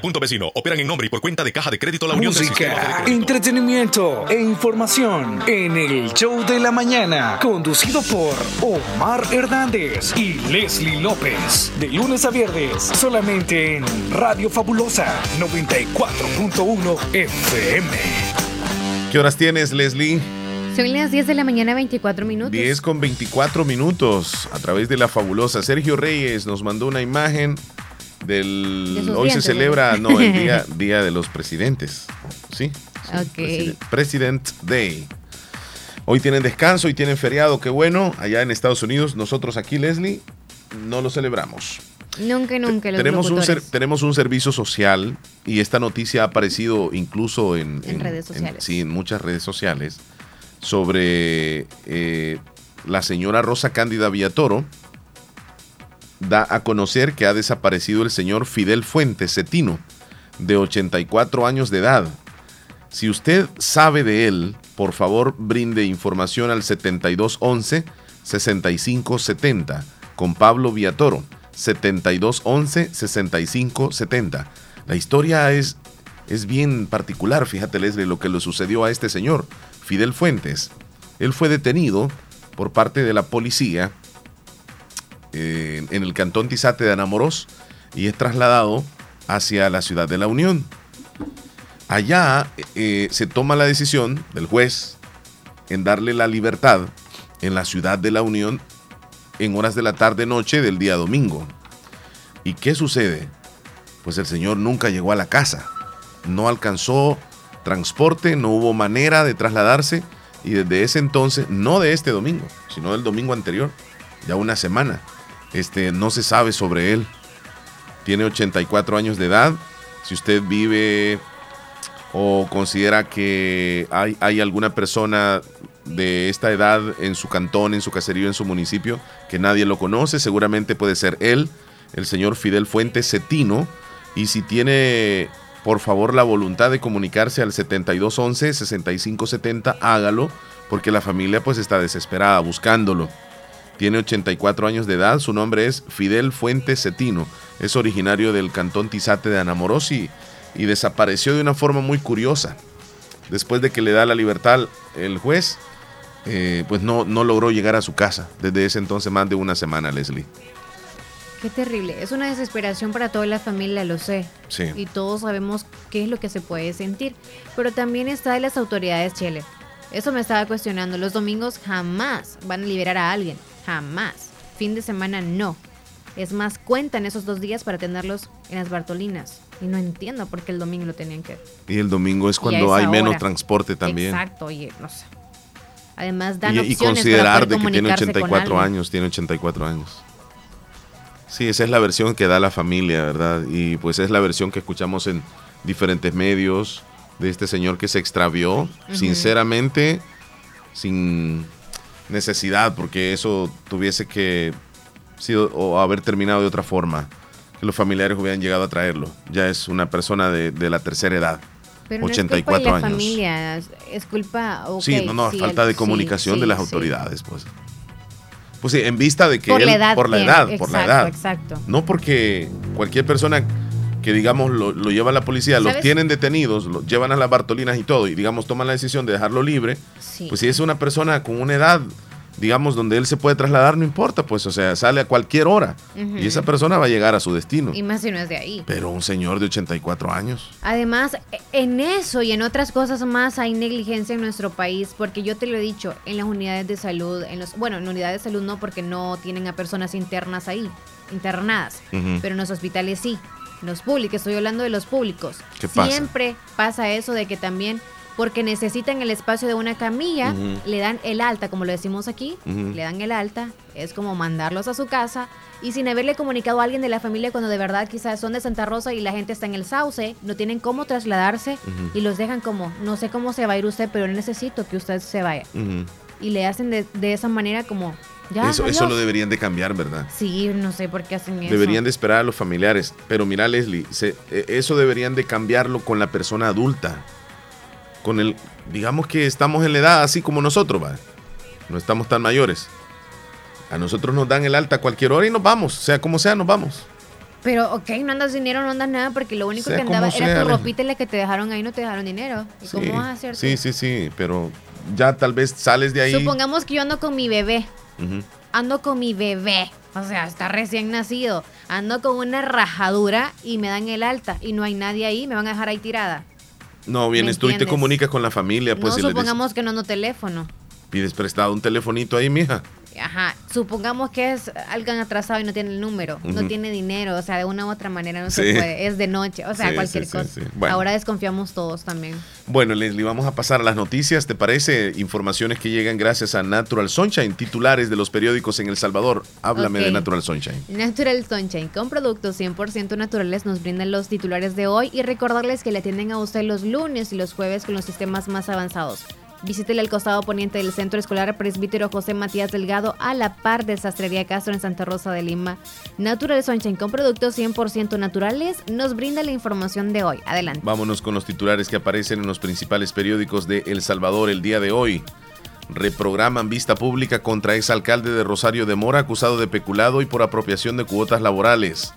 Punto Vecino operan en nombre y por cuenta de Caja de Crédito La Unión. Música, entretenimiento e información en el show de la mañana conducido por Omar Hernández y Leslie López. De lunes a viernes, solamente en Radio Fabulosa 94.1 FM. ¿Qué horas tienes, Leslie? Son las 10 de la mañana, 24 minutos. 10 con 24 minutos a través de la fabulosa. Sergio Reyes nos mandó una imagen del. Hoy se celebra, no, el día, día de los Presidentes. ¿Sí? ok. President Day. Hoy tienen descanso y tienen feriado, qué bueno. Allá en Estados Unidos, nosotros aquí, Leslie, no lo celebramos. Nunca, nunca. Los tenemos, un tenemos un servicio social y esta noticia ha aparecido incluso en, redes sociales. sí, en muchas redes sociales sobre eh, la señora Rosa Cándida Villatoro. Da a conocer que ha desaparecido el señor Fidel Fuentes Cetino, de 84 años de edad. Si usted sabe de él, por favor brinde información al 7211 6570 con Pablo Villatoro. 7211 6570. La historia es, es bien particular, fíjate Leslie, lo que le sucedió a este señor, Fidel Fuentes. Él fue detenido por parte de la policía eh, en el cantón Tizate de Anamorós y es trasladado hacia la ciudad de la Unión. Allá eh, se toma la decisión del juez en darle la libertad en la ciudad de la Unión en horas de la tarde-noche del día domingo. ¿Y qué sucede? Pues el señor nunca llegó a la casa, no alcanzó transporte, no hubo manera de trasladarse y desde ese entonces, no de este domingo, sino del domingo anterior, ya una semana, este, no se sabe sobre él. Tiene 84 años de edad. Si usted vive o considera que hay, alguna persona de esta edad en su cantón, en su caserío, en su municipio, que nadie lo conoce. Seguramente puede ser él, el señor Fidel Fuentes Cetino. Y si tiene, por favor, la voluntad de comunicarse al 7211-6570, hágalo, porque la familia pues está desesperada buscándolo. Tiene 84 años de edad, su nombre es Fidel Fuentes Cetino, es originario del cantón Tizate de Anamorosi y desapareció de una forma muy curiosa. Después de que le da la libertad el juez, eh, pues no, no logró llegar a su casa. Desde ese entonces más de una semana, Leslie. Qué terrible. Es una desesperación para toda la familia, lo sé. Sí. Y todos sabemos qué es lo que se puede sentir. Pero también está de las autoridades, Chele. Eso me estaba cuestionando. Los domingos jamás van a liberar a alguien. Jamás. Fin de semana no. Es más, cuentan esos dos días para tenerlos en las Bartolinas. Y no entiendo por qué el domingo lo tenían que. Y el domingo es cuando hay menos transporte también. Exacto, y no sé. Además dan y, y considerar de que tiene 84 años, tiene 84 años. Sí, esa es la versión que da la familia, ¿verdad? Y pues es la versión que escuchamos en diferentes medios de este señor que se extravió, sinceramente, sin necesidad, porque eso tuviese que sido o haber terminado de otra forma, que los familiares hubieran llegado a traerlo. Ya es una persona de, de la tercera edad. Pero 84 no es culpa de la familia, es culpa. sí, no, no, falta de comunicación de las autoridades, pues. Pues sí, en vista de que por la edad, por la edad, por la edad. Exacto. No porque cualquier persona que digamos lo, lo lleva la policía, los tienen detenidos, los llevan a las Bartolinas y todo, y digamos toman la decisión de dejarlo libre, pues si es una persona con una edad digamos, donde él se puede trasladar, no importa, pues, o sea, sale a cualquier hora y esa persona va a llegar a su destino. Y más si no es de ahí. Pero un señor de 84 años. Además, en eso y en otras cosas más hay negligencia en nuestro país, porque yo te lo he dicho, en las unidades de salud, en los, bueno, en unidades de salud no, porque no tienen a personas internas ahí, internadas, pero en los hospitales sí. Los públicos, estoy hablando de los públicos. Siempre pasa eso de que también porque necesitan el espacio de una camilla, le dan el alta, como lo decimos aquí, le dan el alta, es como mandarlos a su casa y sin haberle comunicado a alguien de la familia cuando de verdad quizás son de Santa Rosa y la gente está en el sauce, no tienen cómo trasladarse y los dejan como, no sé cómo se va a ir usted, pero necesito que usted se vaya. Y le hacen de, esa manera como... Ya, eso, eso lo deberían de cambiar, ¿verdad? Sí, no sé por qué hacen eso. Deberían de esperar a los familiares. Pero mira, Leslie, e, eso deberían de cambiarlo con la persona adulta con el, digamos que estamos en la edad así como nosotros, ¿va? no estamos tan mayores. A nosotros nos dan el alta a cualquier hora y nos vamos, sea como sea, nos vamos. Pero, ok, no andas dinero, no andas nada, porque lo único que andaba era tu ropita y la que te dejaron ahí no te dejaron dinero. ¿Y cómo vas a hacer? Sí, sí, sí, pero ya tal vez sales de ahí. Supongamos que yo ando con mi bebé. Ando con mi bebé. O sea, está recién nacido. Ando con una rajadura y me dan el alta y no hay nadie ahí, me van a dejar ahí tirada. No, vienes tú y te comunicas con la familia. Pues, no, supongamos que no no teléfono. Pides prestado un telefonito ahí, mija. Ajá, supongamos que es alguien atrasado y no tiene el número, no tiene dinero, o sea, de una u otra manera no se puede, es de noche, o sea, cualquier cosa. Ahora desconfiamos todos también. Bueno, Leslie, vamos a pasar a las noticias, ¿te parece? Informaciones que llegan gracias a Natural Sunshine, titulares de los periódicos en El Salvador. Háblame de Natural Sunshine. Natural Sunshine, con productos 100% naturales, nos brindan los titulares de hoy y recordarles que le atienden a usted los lunes y los jueves con los sistemas más avanzados. Visítele al costado poniente del Centro Escolar Presbítero José Matías Delgado a la par de Sastrería Castro en Santa Rosa de Lima. Natural Sunshine con productos 100% naturales nos brinda la información de hoy. Adelante. Vámonos con los titulares que aparecen en los principales periódicos de El Salvador el día de hoy. Reprograman vista pública contra exalcalde de Rosario de Mora acusado de peculado y por apropiación de cuotas laborales.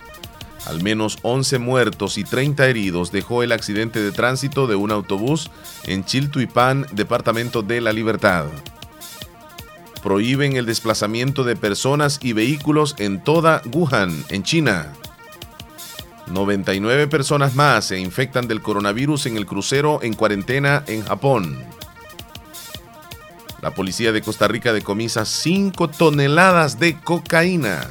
Al menos 11 muertos y 30 heridos dejó el accidente de tránsito de un autobús en Chiltuipán, departamento de La Libertad. Prohíben el desplazamiento de personas y vehículos en toda Wuhan, en China. 99 personas más se infectan del coronavirus en el crucero en cuarentena en Japón. La policía de Costa Rica decomisa 5 toneladas de cocaína.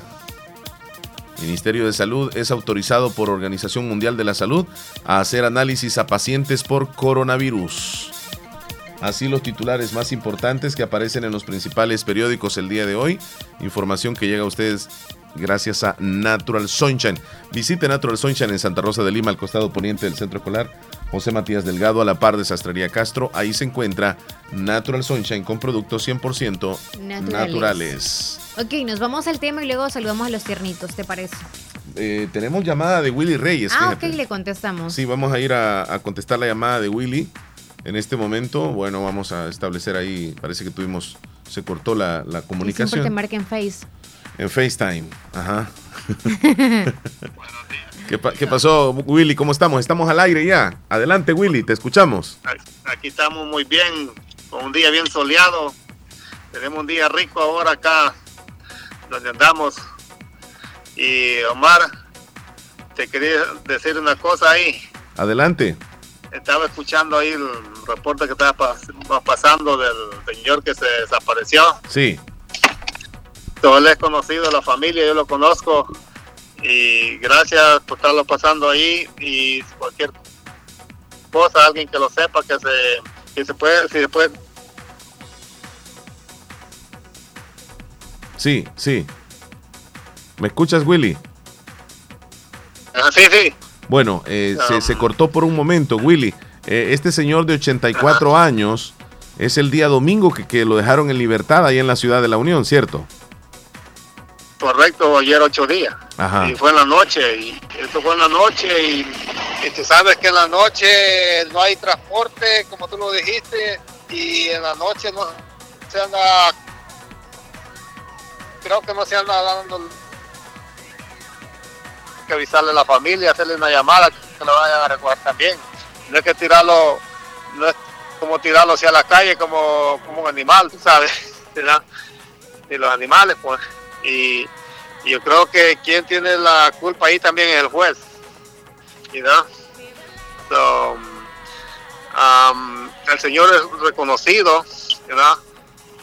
Ministerio de Salud es autorizado por Organización Mundial de la Salud a hacer análisis a pacientes por coronavirus. Así los titulares más importantes que aparecen en los principales periódicos el día de hoy. Información que llega a ustedes gracias a Natural Sunshine. Visite Natural Sunshine en Santa Rosa de Lima, al costado poniente del centro escolar José Matías Delgado, a la par de Sastrería Castro. Ahí se encuentra Natural Sunshine con productos 100% naturales. Ok, nos vamos al tema y luego saludamos a los tiernitos, ¿te parece? Eh, tenemos llamada de Willy Reyes. Ah, ok, le contestamos. Sí, vamos a ir a, contestar la llamada de Willy. En este momento, bueno, vamos a establecer ahí, parece que tuvimos, se cortó la, comunicación. Siempre te marca en Face. En FaceTime, ajá. ¿Qué, ¿Qué, pasó, Willy? ¿Cómo estamos? Estamos al aire ya. Adelante, Willy, te escuchamos. Aquí estamos muy bien, con un día bien soleado. Tenemos un día rico ahora acá donde andamos. Y Omar, te quería decir una cosa ahí. Adelante. Estaba escuchando ahí el reporte que estaba pasando del señor que se desapareció. Sí. Todo le he conocido, la familia, yo lo conozco. Y gracias por estarlo pasando ahí. Y cualquier cosa, alguien que lo sepa, que se, que se puede, si se puede Sí, sí. ¿Me escuchas, Willy? Ah, sí, sí. Bueno, eh, se, cortó por un momento, Willy. Eh, este señor de 84 años es el día domingo que, que, lo dejaron en libertad ahí en la ciudad de la Unión, ¿cierto? Correcto, ayer ocho días. Ajá. Y fue en la noche, y esto fue en la noche, y, y tú sabes que en la noche no hay transporte, como tú lo dijiste, y en la noche no se anda creo que no se anda dando que avisarle a la familia, hacerle una llamada que lo vayan a recordar también. No es que tirarlo, no es como tirarlo hacia la calle como, como un animal, tú sabes, y los animales, pues. Y, yo creo que quien tiene la culpa ahí también es el juez, ¿verdad? Um, el señor es reconocido, ¿verdad?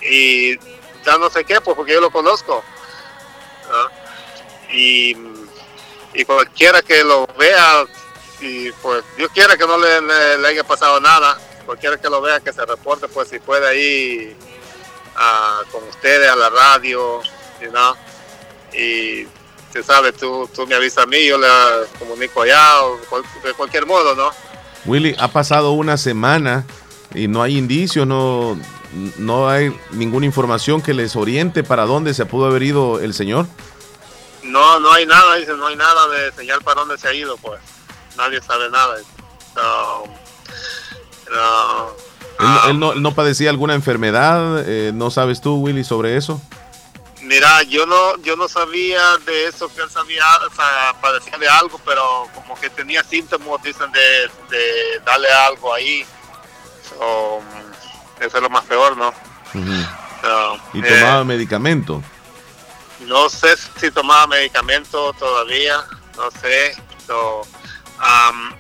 Y ya no sé qué, pues porque yo lo conozco. Y, cualquiera que lo vea, y pues Dios quiera que no le, haya pasado nada, cualquiera que lo vea, que se reporte, pues si puede ahí con ustedes a la radio, ¿no? y se sabe, tú, tú me avisas a mí, yo le comunico allá, o de cualquier modo, ¿no? Willy, ha pasado una semana y no hay indicios, no, no hay ninguna información que les oriente para dónde se pudo haber ido el señor. No, no hay nada, dice, no hay nada de señal para dónde se ha ido, pues. Nadie sabe nada. ¿Él, no, padecía alguna enfermedad? Eh, ¿No sabes tú, Willy, sobre eso? Mira, yo no, yo no sabía de eso, que él sabía, o sea, padecía de algo, pero como que tenía síntomas, dicen, de, de darle algo ahí. Eso es lo más peor, ¿no? ¿Y tomaba eh, medicamento? No sé si tomaba medicamento todavía, no sé.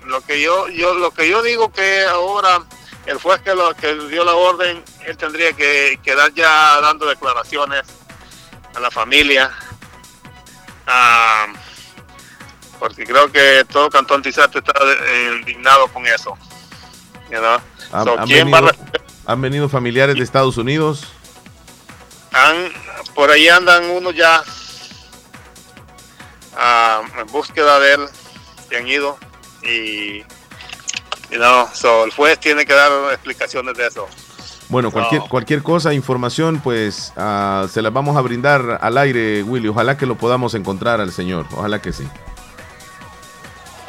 lo que yo, yo, lo que yo digo que ahora el juez que, lo, que dio la orden, él tendría que quedar ya dando declaraciones a la familia, porque creo que todo Cantón Tizate está eh, indignado con eso. ¿Han, venido, familiares de Estados Unidos? por ahí andan unos ya en búsqueda de él, se han ido y, no, el juez tiene que dar explicaciones de eso. Bueno, cualquier, cualquier cosa, información, pues ah, se las vamos a brindar al aire, Willy. Ojalá que lo podamos encontrar al señor. Ojalá que sí.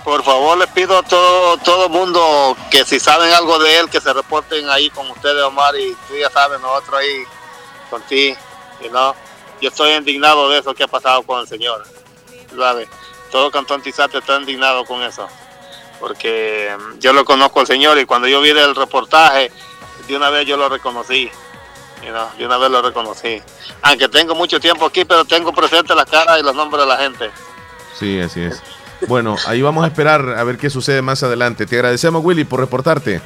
Por favor, les pido a todo todo mundo que si saben algo de él, que se reporten ahí con ustedes, Omar, y tú ya sabes, nosotros ahí con ti, ¿no? Yo estoy indignado de eso que ha pasado con el señor, ¿sabes? Todo Cantón Tizate está indignado con eso, porque yo lo conozco al señor y cuando yo vi el reportaje, de una vez yo lo reconocí. You de una vez lo reconocí. Aunque tengo mucho tiempo aquí, pero tengo presente la cara y los nombres de la gente. Sí, así es. Bueno, ahí vamos a esperar a ver qué sucede más adelante. Te agradecemos, Willy, por reportarte.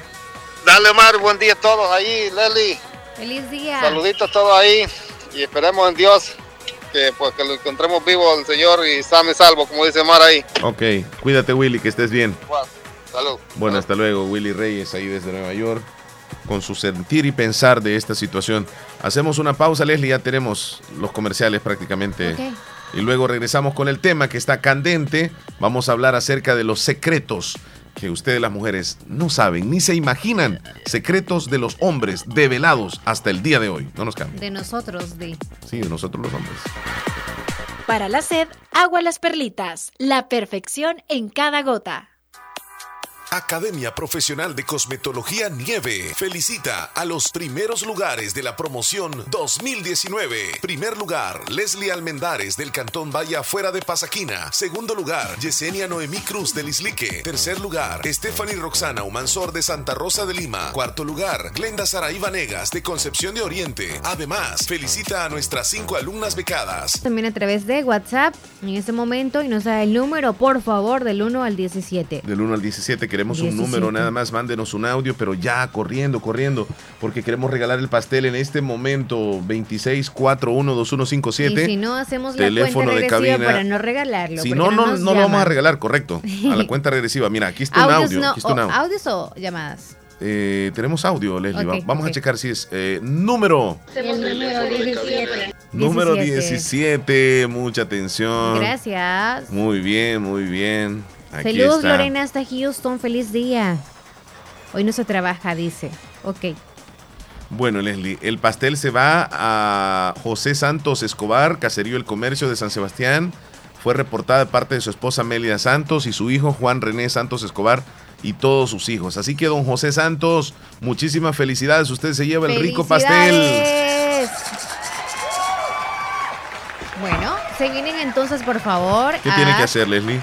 Dale, Omar, buen día a todos ahí, Leli. Feliz día. Saluditos todos ahí y esperemos en Dios que pues que lo encontremos vivo al Señor y same salvo, como dice Omar ahí. Ok, cuídate Willy, que estés bien. Bueno, salud. Bueno, hasta luego, Willy Reyes ahí desde Nueva York con su sentir y pensar de esta situación. Hacemos una pausa, Leslie, ya tenemos los comerciales prácticamente. Y luego regresamos con el tema que está candente. Vamos a hablar acerca de los secretos que ustedes las mujeres no saben ni se imaginan. Secretos de los hombres develados hasta el día de hoy. No nos cambien. De nosotros, de. Sí, de nosotros los hombres. Para la sed, agua las perlitas. La perfección en cada gota. Academia Profesional de Cosmetología Nieve felicita a los primeros lugares de la promoción 2019. Primer lugar, Leslie Almendares del Cantón Valle Fuera de Pasaquina. Segundo lugar, Yesenia Noemí Cruz del Islique. Tercer lugar, Stephanie Roxana Humansor de Santa Rosa de Lima. Cuarto lugar, Glenda Saraí Vanegas de Concepción de Oriente. Además, felicita a nuestras cinco alumnas becadas. También a través de WhatsApp en este momento y nos da el número, por favor, del 1 al 17. Del 1 al 17 que queremos un número, nada más mándenos un audio, pero ya corriendo, corriendo, porque queremos regalar el pastel en este momento 26412157. Y si no hacemos la cuenta regresiva para no regalarlo. Si no, no, no, lo vamos a regalar, correcto. A la cuenta regresiva. Mira, aquí está un audio. aquí está un audio. ¿Audios o llamadas? Eh, tenemos audio, Leslie. Vamos a checar si es eh, número. número 17. Número 17. Mucha atención. Gracias. Muy bien, muy bien. Saludos Lorena hasta Houston, feliz día. Hoy no se trabaja, dice. Ok. Bueno, Leslie, el pastel se va a José Santos Escobar, Caserío El Comercio de San Sebastián. Fue reportada de parte de su esposa Amelia Santos y su hijo Juan René Santos Escobar y todos sus hijos. Así que, don José Santos, muchísimas felicidades. Usted se lleva el rico pastel. Bueno, se vienen entonces, por favor. ¿Qué tiene que hacer, Leslie?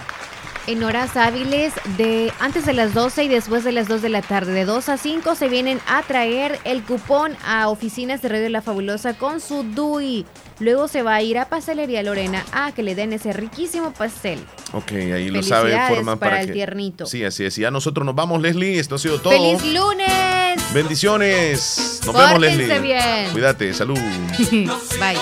En horas hábiles de antes de las 12 y después de las 2 de la tarde. De 2 a 5 se vienen a traer el cupón a oficinas de Radio La Fabulosa con su DUI. Luego se va a ir a Pastelería Lorena a que le den ese riquísimo pastel. Ok, ahí lo sabe, forman para, el tiernito. Sí, así es. Y ya nosotros nos vamos, Leslie. Esto ha sido todo. ¡Feliz lunes! Bendiciones. Nos vemos, Leslie. bien. Cuídate, salud. Bye.